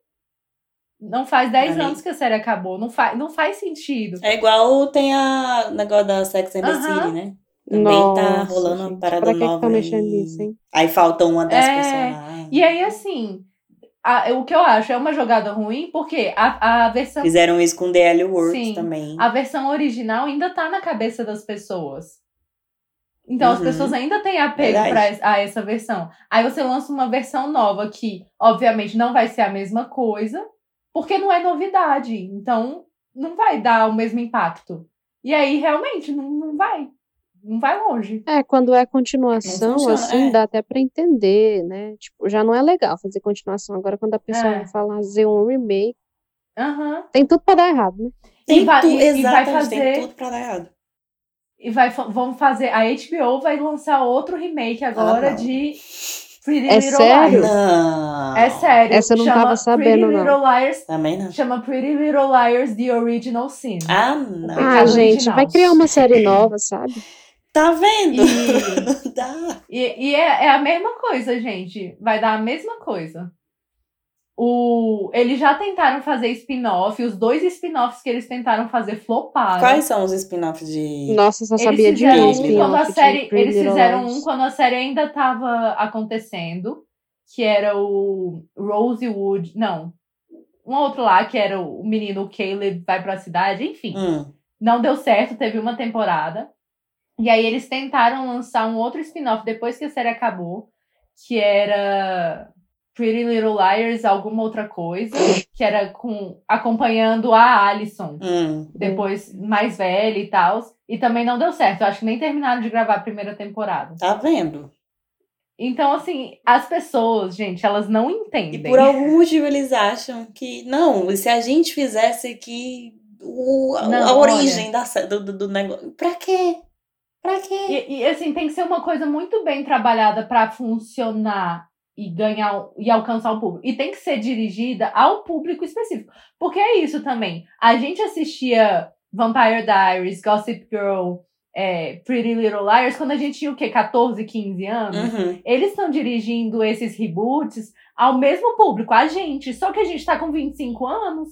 Não faz 10
Amiga.
anos que a série acabou, não faz, não faz sentido.
É igual tem a o negócio da Sex and the
Aham.
City, né? Também tá
Nossa,
rolando uma parada
pra que que
nova.
tá mexendo
aí.
nisso, hein?
Aí falta uma das
É,
personagens.
E aí, assim, a- o que eu acho é uma jogada ruim, porque a, a versão
Fizeram isso com The L Works
Sim.
também.
a versão original ainda tá na cabeça das pessoas. Então as
Uhum.
pessoas ainda têm apego
Verdade.
pra, a essa versão. Aí você lança uma versão nova que, obviamente, não vai ser a mesma coisa, porque não é novidade. Então, não vai dar o mesmo impacto. E aí, realmente, não, não vai. Não vai longe.
É, quando é continuação,
funciona,
assim,
é.
dá até pra entender, né? Tipo, já não é legal fazer continuação. Agora, quando a pessoa
É.
vai fazer um remake,
Aham.
tem tudo pra dar errado, né?
Tem
e vai,
tudo,
e- e vai
exatamente,
fazer.
tem tudo pra dar errado.
E vai, vão fazer. A HBO vai lançar outro remake agora
Ah, não.
de Pretty
É
Little
sério?
Liars.
Não.
É sério.
Essa eu não
chama
tava sabendo,
Pretty
não.
Little Liars.
Também não.
Chama Pretty Little Liars The Original Sin.
Ah, não.
Ah,
Pecado
gente,
original.
vai criar uma série nova, sabe?
Tá vendo?
E,
Dá.
e, e é, é a mesma coisa, gente. Vai dar a mesma coisa. O, eles já tentaram fazer spin-off. Os dois spin-offs que eles tentaram fazer floparam.
Quais são os spin-offs de.
Nossa, só sabia de um
spin-off
quando a série. Eles fizeram um quando a série ainda estava acontecendo. Que era o Rosewood. Não. Um outro lá, que era o menino Caleb vai pra cidade, enfim.
Hum.
Não deu certo, teve uma temporada. E aí eles tentaram lançar um outro spin-off depois que a série acabou, que era Pretty Little Liars, alguma outra coisa, que era com acompanhando a Alison,
Hum.
depois mais velha e tal. E também não deu certo. Eu acho que nem terminaram de gravar a primeira temporada.
Tá vendo?
Então, assim, as pessoas, gente, elas não
E
entendem.
por algum motivo eles acham que. Não, e se a gente fizesse aqui o, a-
Não,
a
olha.
origem da, do, do, do negócio. Pra quê? Pra quê?
E, e, assim, tem que ser uma coisa muito bem trabalhada para funcionar e ganhar e alcançar o público. E tem que ser dirigida ao público específico. Porque é isso também. A gente assistia Vampire Diaries, Gossip Girl, é, Pretty Little Liars quando a gente tinha o quê? 14, 15 anos?
Uhum.
Eles estão dirigindo esses reboots ao mesmo público, a gente. Só que a gente tá com 25 anos.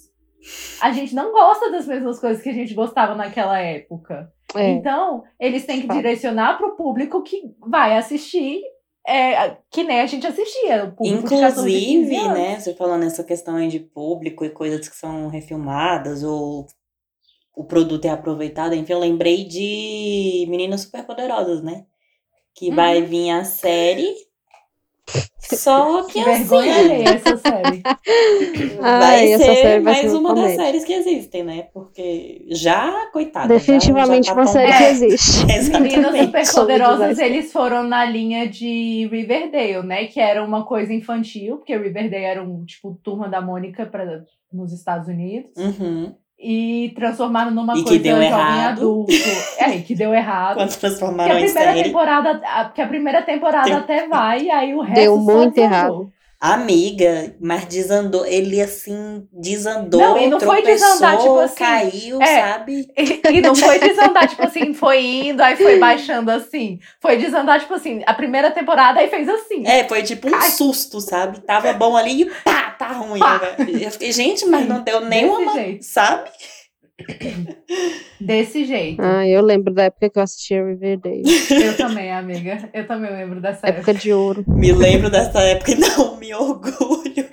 A gente não gosta das mesmas coisas que a gente gostava naquela época.
É.
Então, eles têm que
Fato.
direcionar para o público que vai assistir, é, que nem a gente assistia. O público de 14, 15
Inclusive, né, você falando essa questão aí de público e coisas que são refilmadas ou o produto é aproveitado, enfim, eu lembrei de Meninas Superpoderosas, né? Que vai
Uhum.
vir a série Só que
Vergonha
assim,
alheia essa série.
vai
Ai, essa
ser
série vai
mais
ser
uma das séries que existem, né? Porque já, coitada.
Definitivamente
já, já
uma
tá
série
tombada.
que existe.
Meninas
Exatamente.
Superpoderosas, eles foram na linha de Riverdale, né? Que era uma coisa infantil, porque Riverdale era um, tipo, turma da Mônica pra, nos Estados Unidos.
Uhum.
E transformaram numa
E que
coisa
deu
jovem
errado.
adulto. É, que deu errado.
Quando
Que a
transformaram em
primeira
série.
temporada, a, que a primeira temporada
Tem-
até vai, e aí o resto
Deu muito errado.
Amiga, mas desandou. Ele assim, desandou.
Não, e não foi desandar, tipo assim,
Caiu,
é.
sabe?
E, e não foi desandar, tipo assim, foi indo, aí foi baixando assim. Foi desandar, tipo assim, a primeira temporada aí fez assim.
É, foi tipo um
Ai.
susto, sabe? Tava bom ali e pá, tá ruim.
Pá.
Eu fiquei, gente, mas não deu nenhuma, sabe?
Desse jeito.
Ah, eu lembro da época que eu assistia Riverdale.
Eu também, amiga. Eu também lembro dessa época.
época de ouro.
Me lembro dessa época e não me orgulho.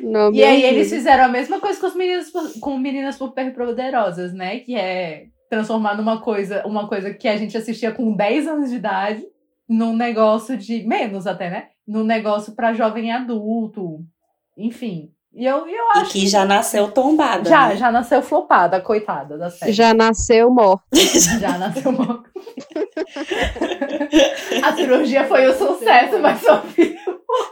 Não,
E aí eles
Deus.
fizeram a mesma coisa com, os meninos, com meninas super poderosas, né? Que é transformar numa coisa, uma coisa que a gente assistia com 10 anos de idade, num negócio de. menos até, né? Num negócio pra jovem adulto. Enfim. E eu, eu
E
acho
que já nasceu tombada.
Já,
né?
já nasceu flopada, coitada da série.
Já nasceu morto.
Já nasceu uma... A cirurgia foi um sucesso, mas só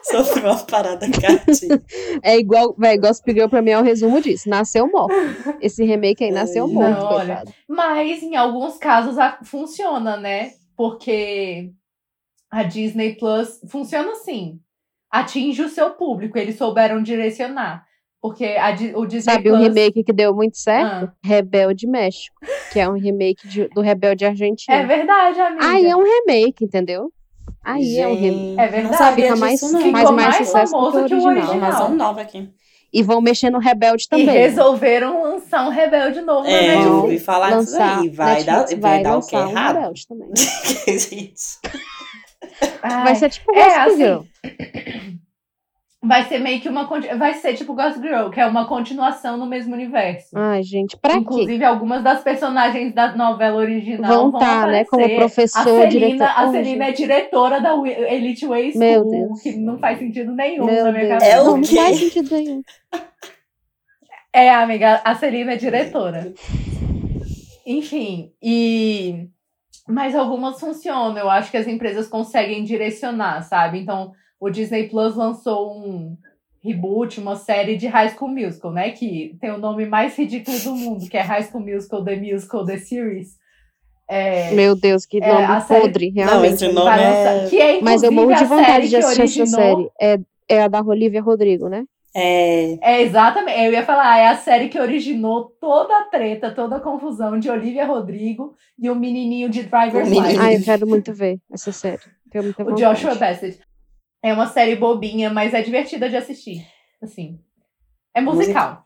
Sofreu uma parada cardíaca.
É igual, velho, Gossip Girl pra mim é o resumo disso. Nasceu morto. Esse remake aí nasceu
Não,
morto,
olha. Mas em alguns casos a- funciona, né? Porque a Disney Plus funciona assim. Atinge o seu público, eles souberam direcionar. Porque a o Disney
Sabe
Plus.
um remake que deu muito certo?
Ah.
Rebelde México. Que é um remake de- do Rebelde Argentino.
É verdade, amiga.
Aí é um remake, entendeu? Aí é um remake.
Gente,
É verdade.
Não sabia
Fica
disso,
mais-
não.
Faz
Ficou
mais
mais
sucesso
famoso
do
que o
original.
original.
Informação nova aqui.
E vão mexer no Rebelde
E
também.
resolveram lançar um rebelde novo
É,
na
eu
Netflix.
ouvi falar disso aí. Vai dar,
Netflix
vai dar o quê?
lançar um
Errado?
Rebelde também.
Gente.
Ai,
Vai ser tipo
É,
Gossip
assim,
Girl.
vai ser meio que uma. Vai ser tipo Gossip Girl, que é uma continuação no mesmo universo.
Ai, gente, pra quê?
Inclusive, algumas das personagens da novela original
Vão tá, né,
aparecer.
como professor,
a Celina,
diretor.
A
Oh,
Celina é diretora da Elite Way School,
Meu Deus.
que não faz sentido nenhum
Meu
na minha
Deus.
cabeça.
É o
não, não
quê?
faz sentido nenhum.
É, amiga, a Celina é diretora. Enfim, e. Mas algumas funcionam. Eu acho que as empresas conseguem direcionar, sabe? Então, o Disney Plus lançou um reboot, uma série de High School Musical, né? Que tem o nome mais ridículo do mundo, que é High School Musical, The Musical, The Series. É,
Meu Deus, que
É,
nome
série-
podre,
Não,
realmente.
esse nome é...
lançar- que é,
Mas eu morro de vontade de assistir essa
originou-
série. É, é a da Olivia Rodrigo, né?
É...
É, exatamente. Eu ia falar, é a série que originou toda a treta, toda a confusão de Olivia Rodrigo e o menininho de Driver's. License.
Ai, eu quero muito ver essa série. Tenho muita
O. Joshua Bassett. É uma série bobinha, mas é divertida de assistir. Assim. É musical.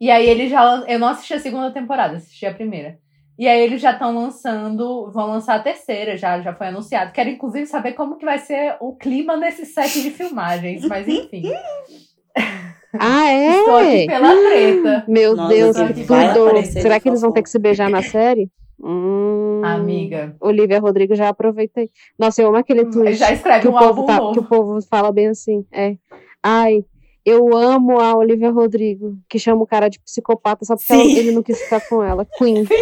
E aí eles já. Eu não assisti a segunda temporada, assisti a primeira. E aí eles já estão lançando. Vão lançar a terceira, já, já foi anunciado. Quero, inclusive, saber como que vai ser o clima nesse set de filmagens. Mas enfim.
Ah,
Estou aqui
é?
pela treta.
Meu
Nossa,
Deus,
que
tudo. Será que eles vão ter que se beijar na série? Hum,
Amiga.
Olivia Rodrigo já aproveitei. Nossa, eu amo aquele tweet
Já escreve
que, o
um
povo
álbum
tá-
novo.
que o povo fala bem assim. É. Ai, eu amo a Olivia Rodrigo, que chama o cara de psicopata só porque ela- ele não quis ficar com ela. Queen.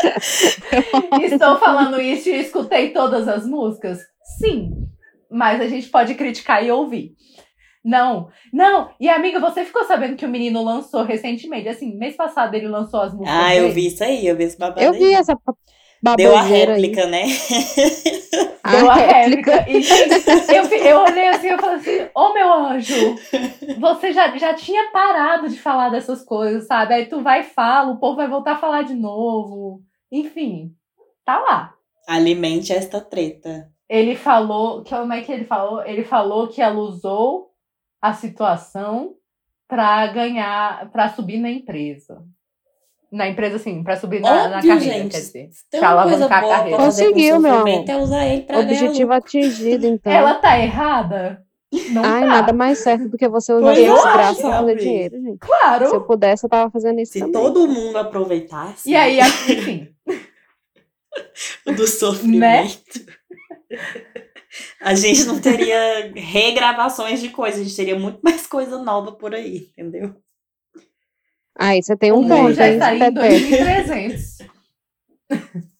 Estou falando isso e escutei todas as músicas? Sim. Mas a gente pode criticar e ouvir. Não, não. E amiga, você ficou sabendo que o menino lançou recentemente? Assim, mês passado ele lançou as músicas.
Ah, eu vi isso aí, eu vi esse babado
Eu
aí.
vi essa
Deu a
baboseira aí.
réplica, né?
Deu a réplica. E, gente, eu, eu olhei assim e falei assim: anjo, você já, já tinha parado de falar dessas coisas, sabe? Aí tu vai e fala, o povo vai voltar a falar de novo. Enfim, tá lá.
Alimente esta treta.
Ele falou. Como é que ele falou? Ele falou que ela usou a situação pra ganhar, pra subir na empresa. Na empresa, assim, pra subir na, na
Óbvio,
carreira,
gente.
quer dizer.
Tem
Pra
uma coisa
alavancar a
boa
carreira.
Conseguiu, meu
é usar ele pra ganhar
Objetivo
lucro.
atingido, então.
Ela tá errada? Não
Ai,
tá.
nada mais certo do que você usar
Pois
a
eu
desgraça
acho,
pra fazer dinheiro, gente.
Claro.
Se eu pudesse, eu tava fazendo isso
Se
também.
todo mundo aproveitasse
E aí, enfim.
do sofrimento. a gente não teria regravações de coisas, a gente teria muito mais coisa nova por aí, entendeu?
Aí você tem um ponto,
já está em
Pepe?
2300.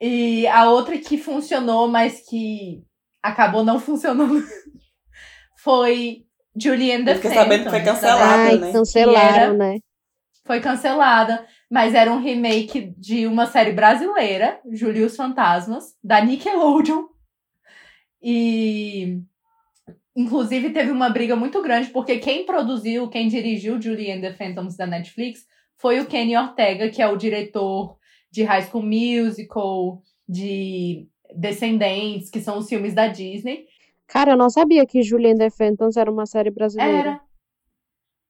e a outra que funcionou, mas que acabou não funcionando, foi Julian the
fiquei sabendo que foi cancelada.
da-
Ai,
né?
cancelaram,
Que
né?
Foi cancelada, mas era um remake de uma série brasileira, Julia e os Fantasmas, da Nickelodeon. E inclusive teve uma briga muito grande, porque quem produziu, quem dirigiu Julie and the Phantoms da Netflix foi o Kenny Ortega, que é o diretor de High School Musical, de Descendentes, que são os filmes da Disney.
Cara, eu não sabia que Julian the Phantoms era uma série brasileira.
Era.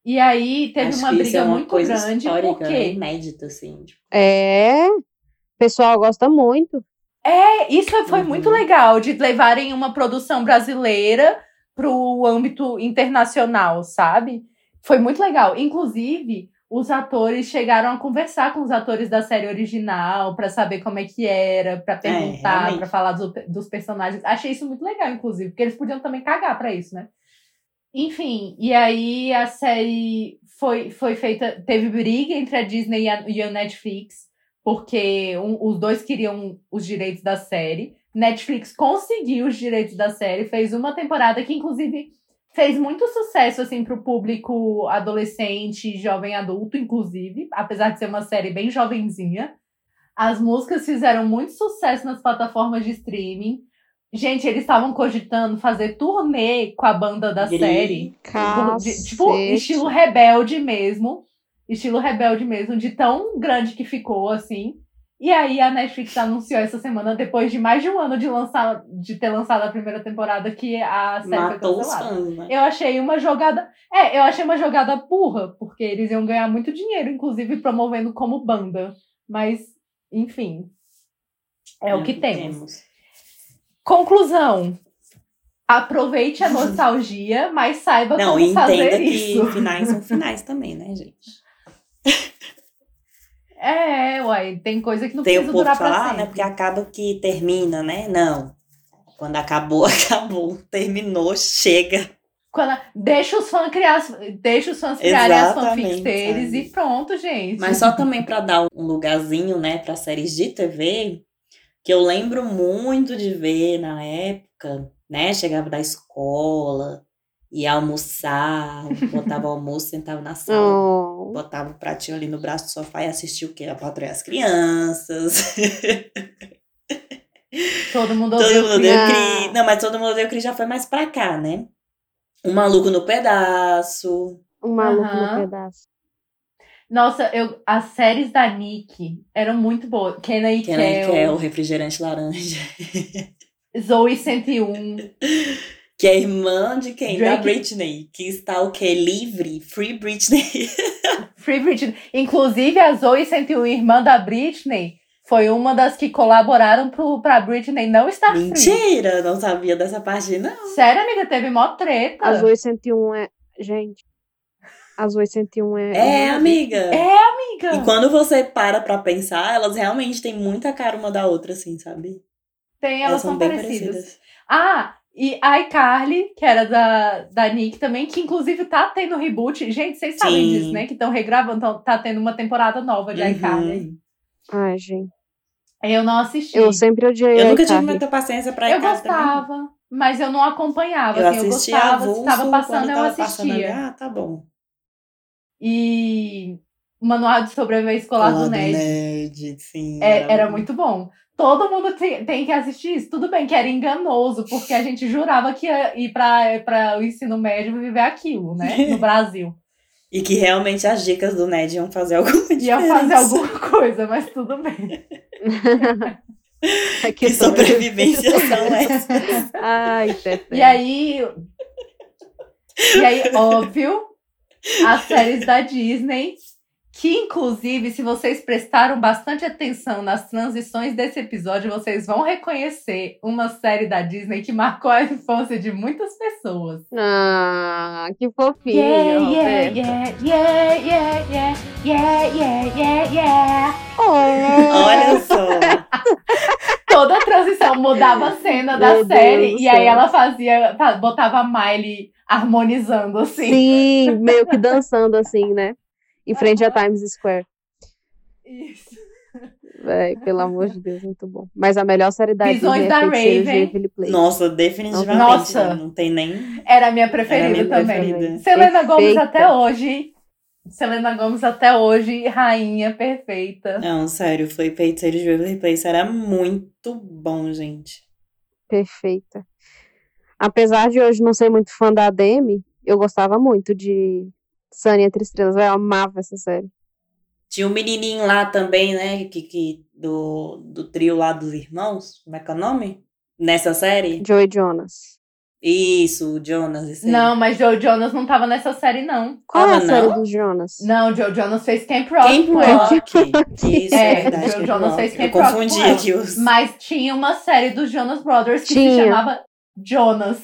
E aí teve
Acho
uma
que isso
briga
é uma
muito
coisa
grande, porque
né? inédita, assim. tipo,
É, o pessoal gosta muito.
É, isso foi
Uhum.
muito legal, de levarem uma produção brasileira para o âmbito internacional, sabe? Foi muito legal. Inclusive, os atores chegaram a conversar com os atores da série original para saber como é que era, para perguntar,
realmente.
para falar dos, dos personagens. Achei isso muito legal, inclusive, porque eles podiam também cagar para isso, né? Enfim, e aí a série foi, foi feita. Teve briga entre a Disney e a, e Netflix, porque um- os dois queriam os direitos da série. Netflix conseguiu os direitos da série, fez uma temporada que, inclusive, fez muito sucesso assim para o público adolescente, jovem adulto, inclusive, apesar de ser uma série bem jovenzinha. As músicas fizeram muito sucesso nas plataformas de streaming. Gente, eles estavam cogitando fazer turnê com a banda da série.
Cacete.
Tipo, estilo rebelde mesmo. Estilo rebelde mesmo, de tão grande que ficou, assim. E aí a Netflix anunciou essa semana, depois de mais de um ano de, lançar, de ter lançado a primeira temporada, que a série
Matou
foi cancelada.
fãs, né?
Eu achei uma jogada. É, eu achei uma jogada burra, porque eles iam ganhar muito dinheiro, inclusive promovendo como banda. Mas, enfim. É o que temos. Conclusão. Aproveite a nostalgia, mas saiba
Não,
como
e entenda
fazer
que
isso.
finais são finais também, né, gente?
É, uai, tem coisa que não
Tem o
precisa durar
que fala,
pra
ah,
sempre.
né? Porque acaba que termina, né? Não. Quando acabou, acabou. Terminou, chega.
Quando- deixa os fãs criar, deixa os fãs criarem as fanfics deles
sabe?
e pronto, gente.
Mas só também pra dar um lugarzinho, né, para séries de TV, que eu lembro muito de ver na época, né? Chegava da escola, ia almoçar, botava o almoço, sentava na sala,
Oh,
botava o pratinho ali no braço do sofá e assistia o quê? A Patrulha das Crianças.
Todo mundo
Todo
odeia o
mundo odeia o
Ah.
Não, mas todo mundo odeia o Chris já foi mais pra cá, né? O Maluco no Pedaço.
um maluco
Aham.
no pedaço.
Nossa, eu, as séries da Nick eram muito boas. Kenna e
é,
Kel,
é o refrigerante laranja.
Zoe 101.
Que é irmã de quem? Da
Drake.
Britney. Que está o quê? Livre. Free Britney.
Free Britney. Inclusive, a Zoe 101, irmã da Britney, foi uma das que colaboraram pro, pra Britney não estar free.
Mentira, não sabia dessa parte, não.
Sério, amiga, teve mó treta.
As 801 é. Gente. As 801 é.
É, amiga.
É, amiga.
E quando você para pra pensar, elas realmente têm muita cara uma da outra, assim, sabe?
Tem, elas, são
bem
parecidas. Ah, e a iCarly, que era da, da Nick também, que inclusive tá tendo reboot. Gente, vocês sabem
Sim.
disso, né? Que estão regravando, tão- tá tendo uma temporada nova de
Uhum.
iCarly aí.
Ai, gente.
Eu não assisti.
Eu sempre odiei
Eu nunca tive
iCarly.
muita paciência pra
Eu
ir casa também.
gostava, mas eu não acompanhava.
Eu
assim, eu
assistia
gostava, se
avulso,
tava passando, eu
tava passando
assistia.
ah, tá bom.
E o Manual de Sobrevivência Escolar do Ned.
Ned, sim.
É, era muito bom. Todo mundo tem, tem que assistir isso. Tudo bem que era enganoso, porque a gente jurava que ia ir para o ensino médio e viver aquilo, né? No Brasil.
E que realmente as dicas do Ned iam fazer alguma diferença.
Ia fazer alguma coisa, mas tudo bem.
É
Que sobrevivência são essas?
Ai, Pepe.
E aí. E aí, óbvio, as séries da Disney. Que, inclusive, se vocês prestaram bastante atenção nas transições desse episódio, vocês vão reconhecer uma série da Disney que marcou a infância de muitas pessoas.
Ah, que fofinho.
Yeah, yeah,
Roberta.
yeah, yeah, yeah, yeah, yeah, yeah, yeah, yeah.
Oh.
Olha só.
toda a transição mudava a cena da
Meu
série
Deus
e aí ela fazia, fa- botava a Miley harmonizando assim.
Sim, meio que dançando assim, né? Em frente a Times Square.
Isso.
Véi, pelo amor de Deus, muito bom. Mas a melhor série da
Visões
Disney
da
é Feiticeiros de
Raven.
Waverly Place.
Nossa, definitivamente.
Nossa.
Não tem nem.
Era a minha preferida
a minha
também.
preferida.
Selena Gomes
Perfeita.
até hoje. Selena Gomes até hoje, rainha perfeita.
Não, sério, foi Feiticeiro de Waverly Place. Era muito bom, gente.
Perfeita. Apesar de hoje não ser muito fã da Demi, eu gostava muito de Sunny Entre Estrelas. Eu amava essa série.
Tinha um menininho lá também, né? Que, que, do, do trio lá dos irmãos. Como é que é o nome? Nessa série?
Joey Jonas.
Isso, o Jonas. Esse aí.
Não, mas Joe Jonas não tava nessa série, não.
Qual é a série dos Jonas?
Não, Joe Jonas fez Camp Rock
Camp. Rock. Isso,
É,
é, verdade. Camp
Jonas fez
Eu
Camp Rock
confundi aqui os.
Mas tinha uma série dos Jonas Brothers que se
Tinha.
chamava Jonas.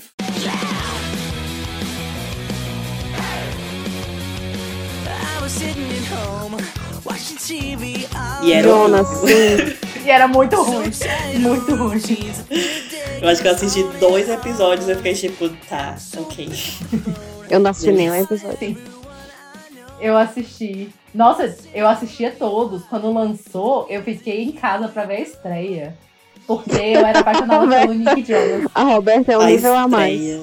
E era
Jonas,
horrível.
sim.
E era muito ruim. Muito ruim.
Eu acho que eu assisti dois episódios e eu fiquei tipo, tá, ok.
Eu não assisti nenhum episódio.
Sim. Eu assisti. Nossa, eu assistia todos. Quando lançou, eu fiquei em casa pra ver a estreia. Porque eu era apaixonada pelo Nick Jonas.
A Roberta é um
a
nível a mais.
estreia.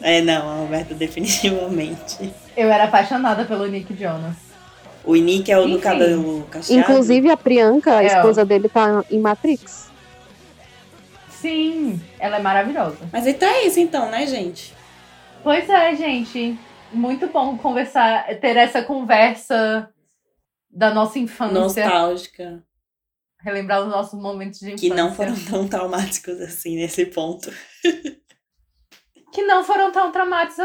É, não, a Roberta definitivamente.
Eu era apaixonada pelo Nick Jonas.
O Nick é o do
Enfim.
cabelo cacheado.
Inclusive a Priyanka, a
É,
esposa dele, tá em Matrix.
Sim, ela é maravilhosa.
Mas então é isso então, né, gente?
Pois é, gente. Muito bom conversar, ter essa conversa da nossa infância.
Nostálgica.
Relembrar os nossos momentos de
Que
infância.
não foram tão traumáticos assim nesse ponto.
que não foram tão traumáticos.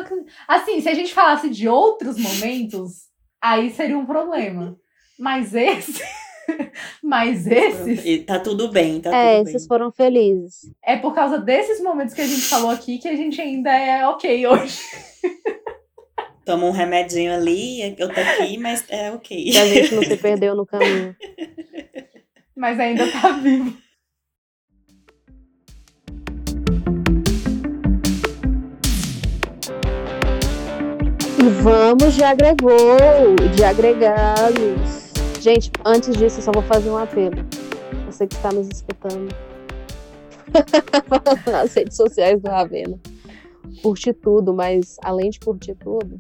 Assim, se a gente falasse de outros momentos, aí seria um problema. Mas esse. Mas esses.
E tá tudo bem, tá
é,
tudo
esses
bem.
foram felizes.
É por causa desses momentos que a gente falou aqui que a gente ainda é ok hoje.
Toma um remedinho ali, eu tô aqui, mas é ok.
Que a gente não se perdeu no caminho.
Mas ainda tá vivo.
E vamos de agregou, de agregados. Gente, antes disso, eu só vou fazer um apelo. Você que está nos escutando. Nas redes sociais do Ravena. Curte tudo, mas além de curtir tudo,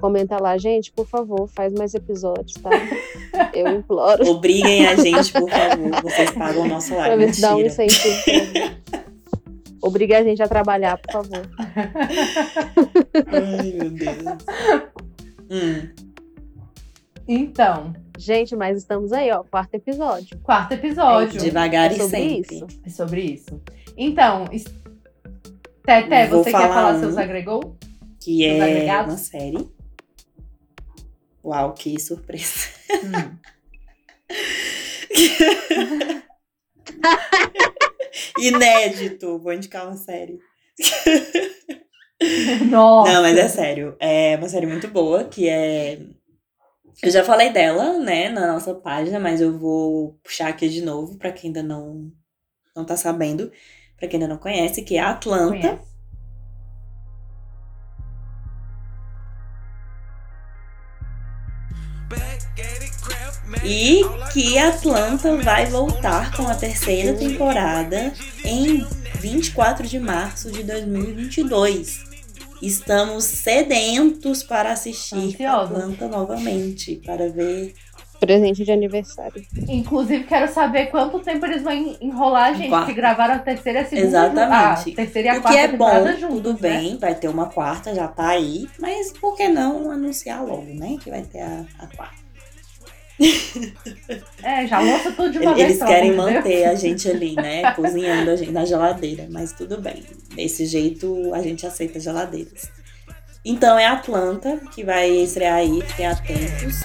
comenta lá, gente, por favor, faz mais episódios, tá? Eu imploro.
Obriguem a gente, por favor. Vocês pagam o nosso
Pra ver se dá um incentivo. Obriga a gente a trabalhar, por favor.
Ai, meu Deus. Hum,
Então,
Gente, mas estamos aí, ó, quarto episódio.
quarto episódio.
devagar
É
e
sobre
sempre.
isso.
É sobre isso. Então, Teté,
Vou
você quer
falar
falar
um.
seus agregou?
Que
Os
é
agregados?
uma série. Uau, que surpresa.
Hum.
Inédito. Vou indicar uma série.
Nossa.
Não, mas é sério. É uma série muito boa, que é. Eu já falei dela, né, na nossa página, mas eu vou puxar aqui de novo pra quem ainda não, não tá sabendo, pra quem ainda não conhece, que é a Atlanta.
Conhece.
E que Atlanta vai voltar com a terceira temporada em 24 de março de 2022. Estamos sedentos para assistir
Ansiosos.
Atlanta novamente, para ver.
Presente de aniversário.
Inclusive, quero saber quanto tempo eles vão en- enrolar, gente,
Quarta.
que gravaram a terceira e a segunda.
Exatamente.
A terceira e a
O que
quarta
é bom,
juntos,
tudo
né?
bem, vai ter uma quarta, já tá aí, mas por que não anunciar logo, né? Que vai ter a, a quarta.
É, já lança tudo de uma vez
Eles querem manter a gente ali, né? Cozinhando a gente na geladeira, mas tudo bem. Desse jeito a gente aceita geladeiras. Então é a Atlanta que vai estrear aí, fiquem atentos.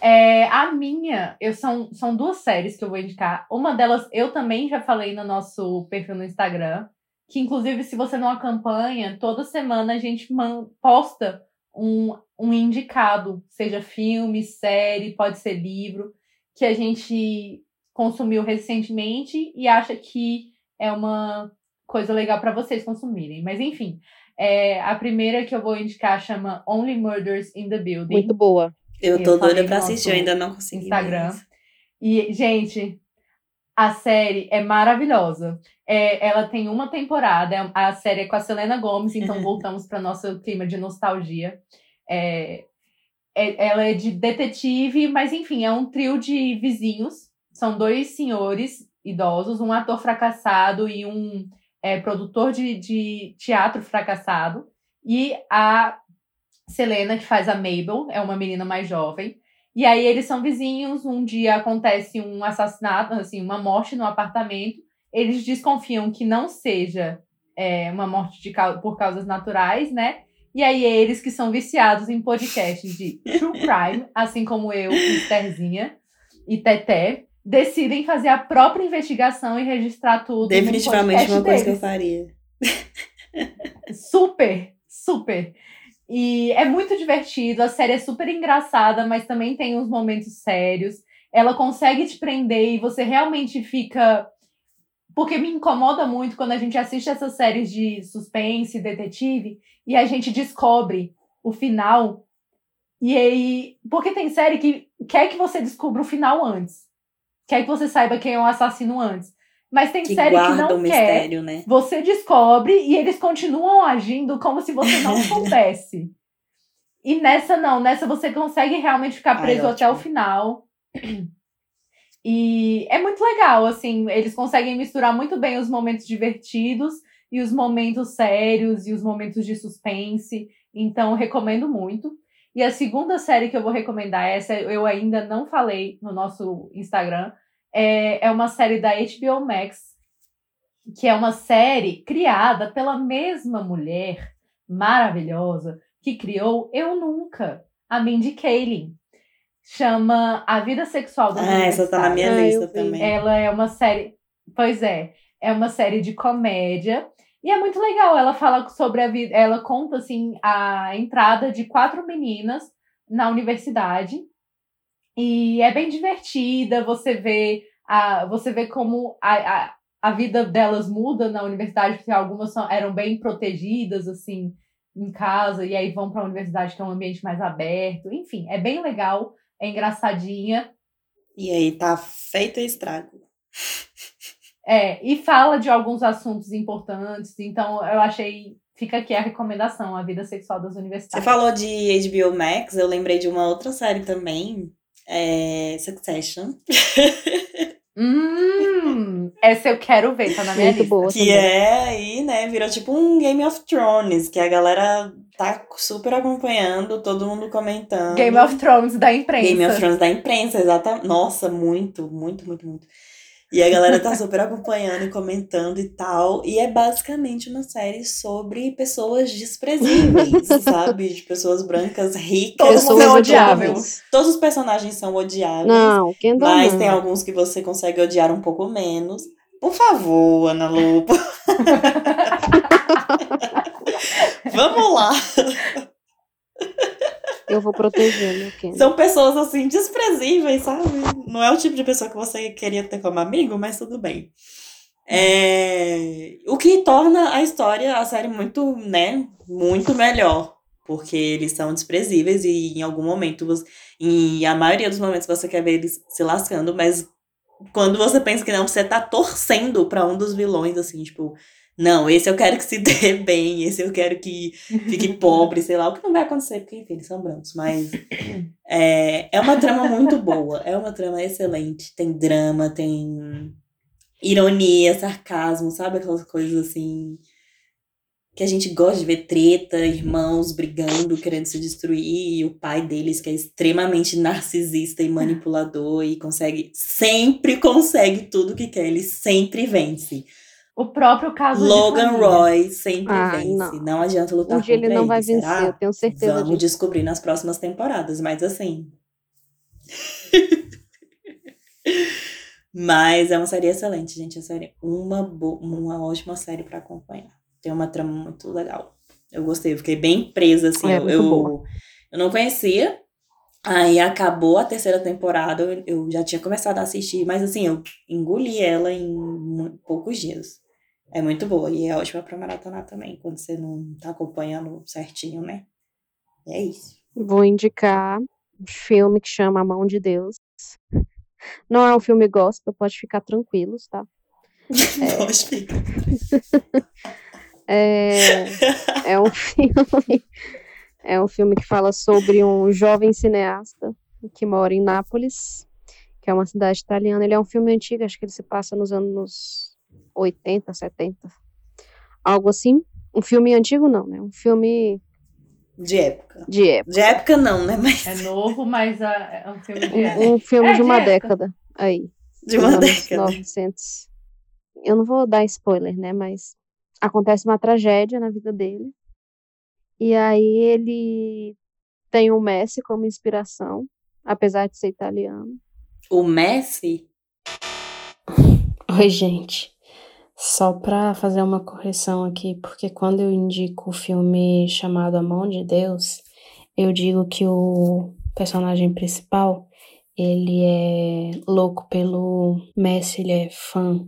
É, a minha, eu são, são duas séries que eu vou indicar. Uma delas eu também já falei no nosso perfil no Instagram. Que, inclusive, se você não acompanha, toda semana a gente man- posta um, um indicado, seja filme, série, pode ser livro, que a gente consumiu recentemente e acha que é uma coisa legal para vocês consumirem. Mas enfim, é, a primeira que eu vou indicar chama Only Murders in the Building.
Muito boa.
Eu
Eu
tô doida pra assistir, eu ainda não consegui.
Instagram.
ver.
E, gente, a série é maravilhosa. É, ela tem uma temporada, a série é com a Selena Gomes, então voltamos para nosso clima de nostalgia. É, é- ela é de detetive, mas enfim, é um trio de vizinhos. São dois senhores idosos, um ator fracassado e um é, produtor de, de teatro fracassado. E a Selena, que faz a Mabel, é uma menina mais jovem. E aí eles são vizinhos, um dia acontece um assassinato, assim, uma morte no apartamento. Eles desconfiam que não seja é, uma morte de por causas naturais, né? E aí eles que são viciados em podcasts de true crime, assim como eu, Estherzinha e Teté, decidem fazer a própria investigação e registrar tudo.
Definitivamente uma coisa que eu
deles
faria.
super, super. E é muito divertido, a série é super engraçada, mas também tem uns momentos sérios. Ela consegue te prender e você realmente fica. Porque me incomoda muito quando a gente assiste essas séries de suspense, detetive, e a gente descobre o final. E aí. Porque tem série que quer que você descubra o final antes. Quer que você saiba quem é o assassino antes. Mas tem
Que
série que não
o
quer.
mistério, né?
Você descobre e eles continuam agindo como se você não soubesse. e nessa não, nessa você consegue realmente ficar
Ai,
preso até o final. E é muito legal, assim, eles conseguem misturar muito bem os momentos divertidos e os momentos sérios e os momentos de suspense. Então, recomendo muito. E a segunda série que eu vou recomendar, essa eu ainda não falei no nosso Instagram, é, é uma série da HBO Max, que é uma série criada pela mesma mulher maravilhosa que criou Eu Nunca, a Mindy Kaling. Chama A Vida Sexual das
Ah, essa tá na minha
Ah,
lista também.
ela é uma série. Pois é, é uma série de comédia. E é muito legal. Ela fala sobre a vida. Ela conta, assim, a entrada de quatro meninas na universidade. E é bem divertida. Você vê, a, você vê como a, a, a vida delas muda na universidade, porque algumas são, eram bem protegidas, assim, em casa, e aí vão para a universidade, que é um ambiente mais aberto. Enfim, é bem legal, é engraçadinha.
E aí tá feito estrago.
É, e fala de alguns assuntos importantes, então eu achei. Fica aqui a recomendação, a vida sexual das
Você
universidades.
falou de HBO Max, eu lembrei de uma outra série também, é Succession,
Hum, essa eu quero ver, tá na minha
Muito
lista.
boa
que é aí, né, virou tipo um Game of Thrones, que a galera tá super acompanhando, todo mundo comentando.
Game of Thrones da imprensa.
Game of Thrones da imprensa, exatamente. Nossa, muito, muito, muito, muito. E a galera tá super acompanhando e comentando e tal. E é basicamente uma série sobre pessoas desprezíveis, sabe? De pessoas brancas ricas.
Pessoas
é odiável.
odiáveis.
Todos os personagens são odiáveis.
Não, Kendall
Mas
não.
tem alguns que você consegue odiar um pouco menos. Por favor, Ana Lu. Vamos lá.
Eu vou proteger meu Kendall.
São pessoas assim desprezíveis, sabe? Não é o tipo de pessoa que você queria ter como amigo, mas tudo bem. É, O que torna a história, a série, muito, né? Muito melhor. Porque eles são desprezíveis e em algum momento, em a maioria dos momentos você quer ver eles se lascando, mas quando você pensa que não, você tá torcendo pra um dos vilões, assim, tipo, não, esse eu quero que se dê bem, esse eu quero que fique pobre, sei lá, o que não vai acontecer, porque enfim, eles são brancos, mas é, é uma trama muito boa, é uma trama excelente, tem drama, tem ironia, sarcasmo, sabe aquelas coisas assim que a gente gosta de ver treta, irmãos brigando, querendo se destruir, e o pai deles que é extremamente narcisista e manipulador e consegue, sempre consegue tudo que quer, ele sempre vence.
O próprio caso de
Logan. Roy sempre
Ah,
vence.
não.
Não. adianta lutar
Um dia
contra
ele não vai
será?
vencer, eu tenho certeza
Vamos
disso.
descobrir nas próximas temporadas, mas assim. mas é uma série excelente, gente. É série uma, uma ótima série pra acompanhar. Tem uma trama muito legal. Eu gostei, eu fiquei bem presa, assim.
É,
eu, eu, eu não conhecia Aí acabou a terceira temporada, eu- já tinha começado a assistir, mas assim, eu engoli ela em poucos dias. É muito boa e é ótima pra maratonar também, quando você não tá acompanhando certinho, né? E é isso.
Vou indicar um filme que chama A Mão de Deus. Não é um filme gospel, pode ficar tranquilos, tá?
Pode ficar.
É, é um filme, é um filme que fala sobre um jovem cineasta que mora em Nápoles, que é uma cidade italiana. Ele é um filme antigo, acho que ele se passa nos anos 80, 70, algo assim. Um filme antigo não, né? Um filme
De época.
de época.
De época não, né? Mas
É novo, mas ah, é um filme de época.
Um, um filme
É,
de
de
uma
época.
década aí.
de uma década.
900. Eu não vou dar spoiler, né? Mas acontece uma tragédia na vida dele. E aí ele tem o Messi como inspiração, apesar de ser italiano.
O Messi?
Oi, gente. Só pra fazer uma correção aqui, porque quando eu indico o filme chamado A Mão de Deus, eu digo que o personagem principal, ele é louco pelo Messi, ele é fã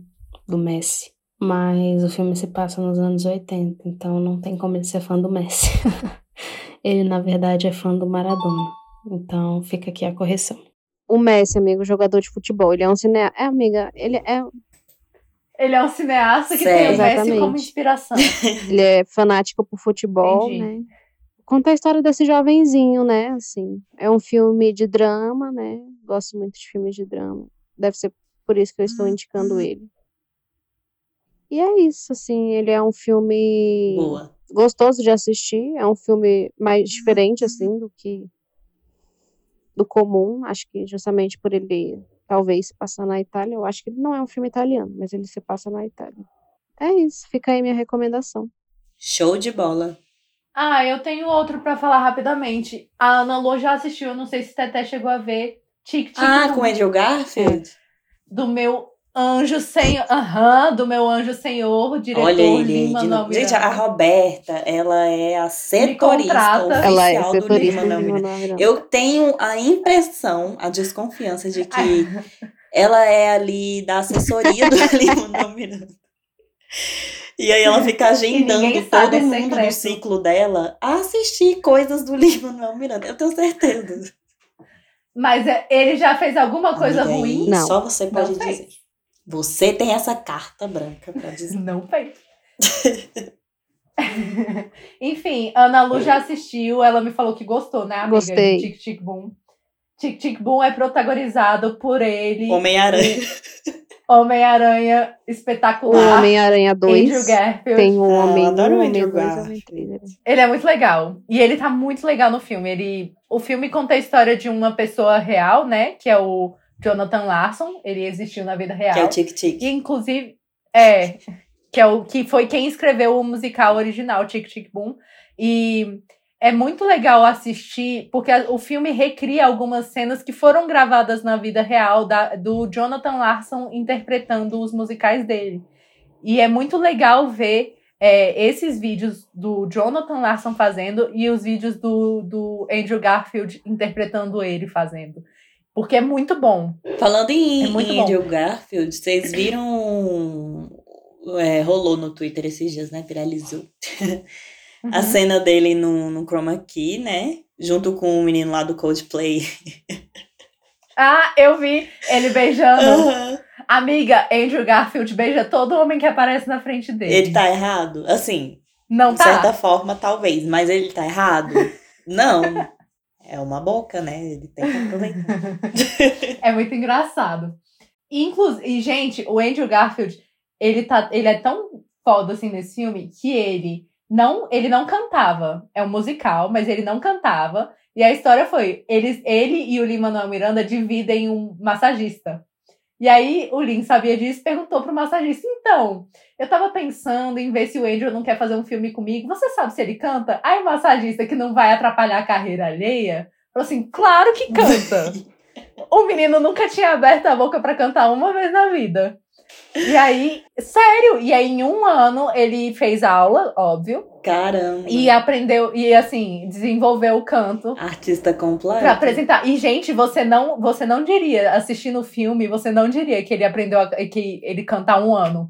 do Messi. Mas o filme se passa nos anos 80, então não tem como ele ser fã do Messi. ele, na verdade, é fã do Maradona. Então fica aqui a correção.
O Messi, amigo, jogador de futebol, ele é um cineasta. É, amiga, ele é,
Ele é um cineasta que tem o Messi como inspiração.
ele é fanático por futebol,
Entendi.
né? Conta a história desse jovenzinho, né? Assim, é um filme de drama, né? Gosto muito de filmes de drama. Deve ser por isso que eu estou indicando ele. E é isso, assim, ele é um filme
Boa.
gostoso de assistir, é um filme mais diferente, assim, do que do comum. Acho que justamente por ele talvez se passar na Itália, eu acho que ele não é um filme italiano, mas ele se passa na Itália. É isso, fica aí minha recomendação.
Show de bola.
Ah, eu tenho outro pra falar rapidamente. A Ana Lô já assistiu, eu não sei se Teté chegou a ver. Tic Tic
Ah, com Andrew Garfield?
do meu anjo senhor, aham, do meu anjo senhor, diretor
Olha ele.
Lima
de novo.
Manuel
Gente, a
Miranda.
Roberta, ela é a setorista oficial
Ela é
do
setorista
Lima Miranda.
Manuel Miranda.
Eu tenho a impressão, a desconfiança de que ela é ali da assessoria do Lima Miranda. E aí ela fica agendando todo
é
mundo do
secreto.
ciclo dela a assistir coisas do Lima Miranda. Eu tenho certeza.
Mas é, ele já fez alguma coisa
aí
ruim?
Não.
Só você pode
Não fez.
dizer. Você tem essa carta branca pra dizer.
Não fez. Enfim, Ana Lu já assistiu, ela me falou que gostou, né, amiga?
Gostei.
Tic Tic Boom. Tic Tic Boom é protagonizado por ele,
Homem-Aranha.
Homem-Aranha
O
espetacular,
Homem-Aranha 2
Andrew Garfield.
tem o
Ah, eu
Homem 1,
adoro o Andrew
2
Garfield.
Homem 3. né?
Ele é muito legal. E ele tá muito legal no filme. Ele, o filme conta a história de uma pessoa real, né? Que é o Jonathan Larson. Ele existiu na vida real.
Que é o Tic Tic.
E, inclusive, é, que é o que foi quem escreveu o musical original, Tic Tic Boom. E é muito legal assistir, porque o filme recria algumas cenas que foram gravadas na vida real da- do Jonathan Larson interpretando os musicais dele. E é muito legal ver é, esses vídeos do Jonathan Larson fazendo e os vídeos do, do Andrew Garfield interpretando ele fazendo. Porque é muito bom.
Falando em,
É muito
em. Andrew Garfield, vocês viram. é, rolou no Twitter esses dias, né? Viralizou. A
Uhum.
cena dele no, no Chroma Key, né? Junto com o menino lá do Coldplay.
Ah, eu vi ele beijando.
Aham.
Amiga, Andrew Garfield beija todo homem que aparece na frente dele.
Ele tá errado? Assim,
Não
de
tá.
certa forma, talvez, mas ele tá errado? Não. É uma boca, né? Ele tem que aproveitar.
É muito engraçado. Inclusive, e, gente, o Andrew Garfield, ele, tá, ele é tão foda assim nesse filme que ele não, ele não cantava. É um musical, mas ele não cantava. E a história foi: eles, ele e o Lin-Manuel Miranda dividem um massagista. E aí o Lin sabia disso e perguntou pro massagista: então, eu tava pensando em ver se o Andrew não quer fazer um filme comigo. Você sabe se ele canta? Aí o massagista, que não vai atrapalhar a carreira alheia, falou assim: claro que canta. o menino nunca tinha aberto a boca pra cantar uma vez na vida. E aí, sério, e aí em um ano ele fez aula, óbvio,
Caramba.
e aprendeu, e assim, desenvolveu o canto
Artista completo.
pra apresentar. E, gente, você não, você não diria, assistindo o filme, você não diria que ele aprendeu, a- que ele canta há um ano.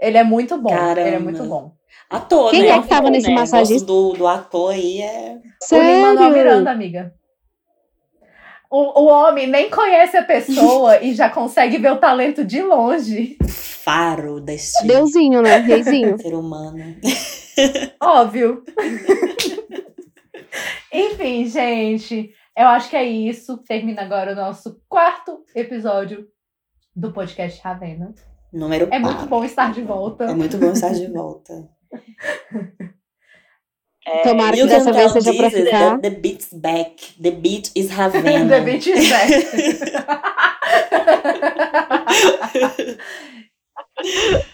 Ele é muito bom,
Caramba.
ele é muito bom.
Ator,
Quem
né?
é que tava nesse
O negócio
massagista?
Do, do ator aí é.
O Lin-Manuel
Sério?
Miranda, amiga. O, o homem nem conhece a pessoa e já consegue ver o talento de longe.
Faro deste
Deusinho, né? Reizinho.
ser humano.
Óbvio. Enfim, gente, eu acho que é isso. Termina agora o nosso quarto episódio do podcast Ravena.
Número
É muito bom estar de volta.
É muito bom estar de volta. É,
Tomara que dessa vez seja pra ficar.
The, the beat's back. The beat is Ravena.
The Beach is back.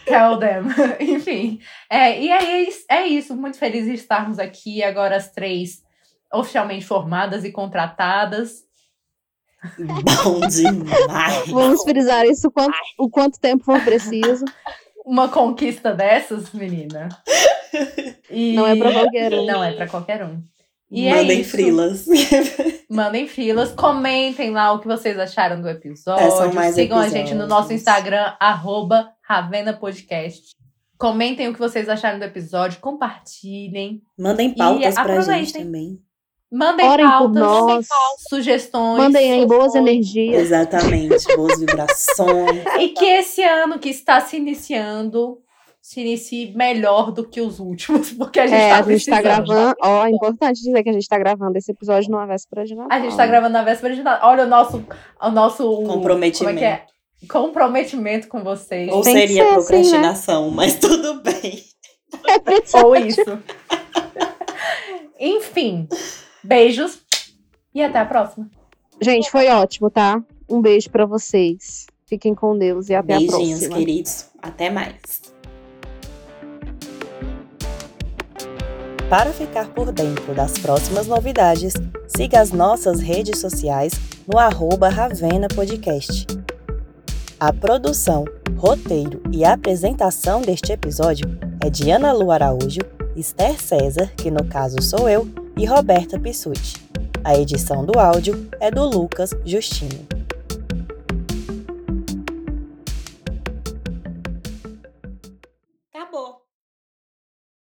Tell them. Enfim. É, e é, is- é isso. Muito feliz de estarmos aqui agora as três oficialmente formadas e contratadas.
Bom demais.
Vamos frisar isso o quanto, o quanto tempo for preciso.
Uma conquista dessas, menina. E-
Não é pra qualquer um.
Não é pra qualquer um. E é
Mandem
isso.
frilas.
Mandem filas, comentem lá o que vocês acharam do episódio.
Peçam mais
Sigam a gente no nosso
episódios.
Instagram, arroba Ravena Podcast. Comentem o que vocês acharam do episódio, compartilhem.
Mandem pautas pra gente
aproveitem.
também.
Mandem
Orem
pautas,
nós.
sugestões.
Mandem aí boas energias.
Exatamente. Boas vibrações.
E que esse ano que está se iniciando se inicie melhor do que os últimos, porque a gente
É,
tá
a gente tá
precisando.
gravando. Ó, é importante dizer que a gente tá gravando esse episódio numa véspera de Natal.
A gente tá gravando na véspera de Natal. Olha o nosso, o nosso
Comprometimento.
Como é que é? Comprometimento com vocês.
Ou
Tem
seria
ser assim,
procrastinação, mas tudo bem.
Ou isso. Enfim, beijos e até a próxima.
Gente, foi ótimo, tá? Um beijo pra vocês. Fiquem com Deus e até a
Beijinhos,
próxima.
queridos. Até mais. Para ficar por dentro das próximas novidades, siga as nossas redes sociais no arroba Ravena Podcast. A produção, roteiro e apresentação deste episódio é de Ana Lu Araújo, Esther César, que no caso sou eu, e Roberta Pissuti. A edição do áudio é do Lucas Justino.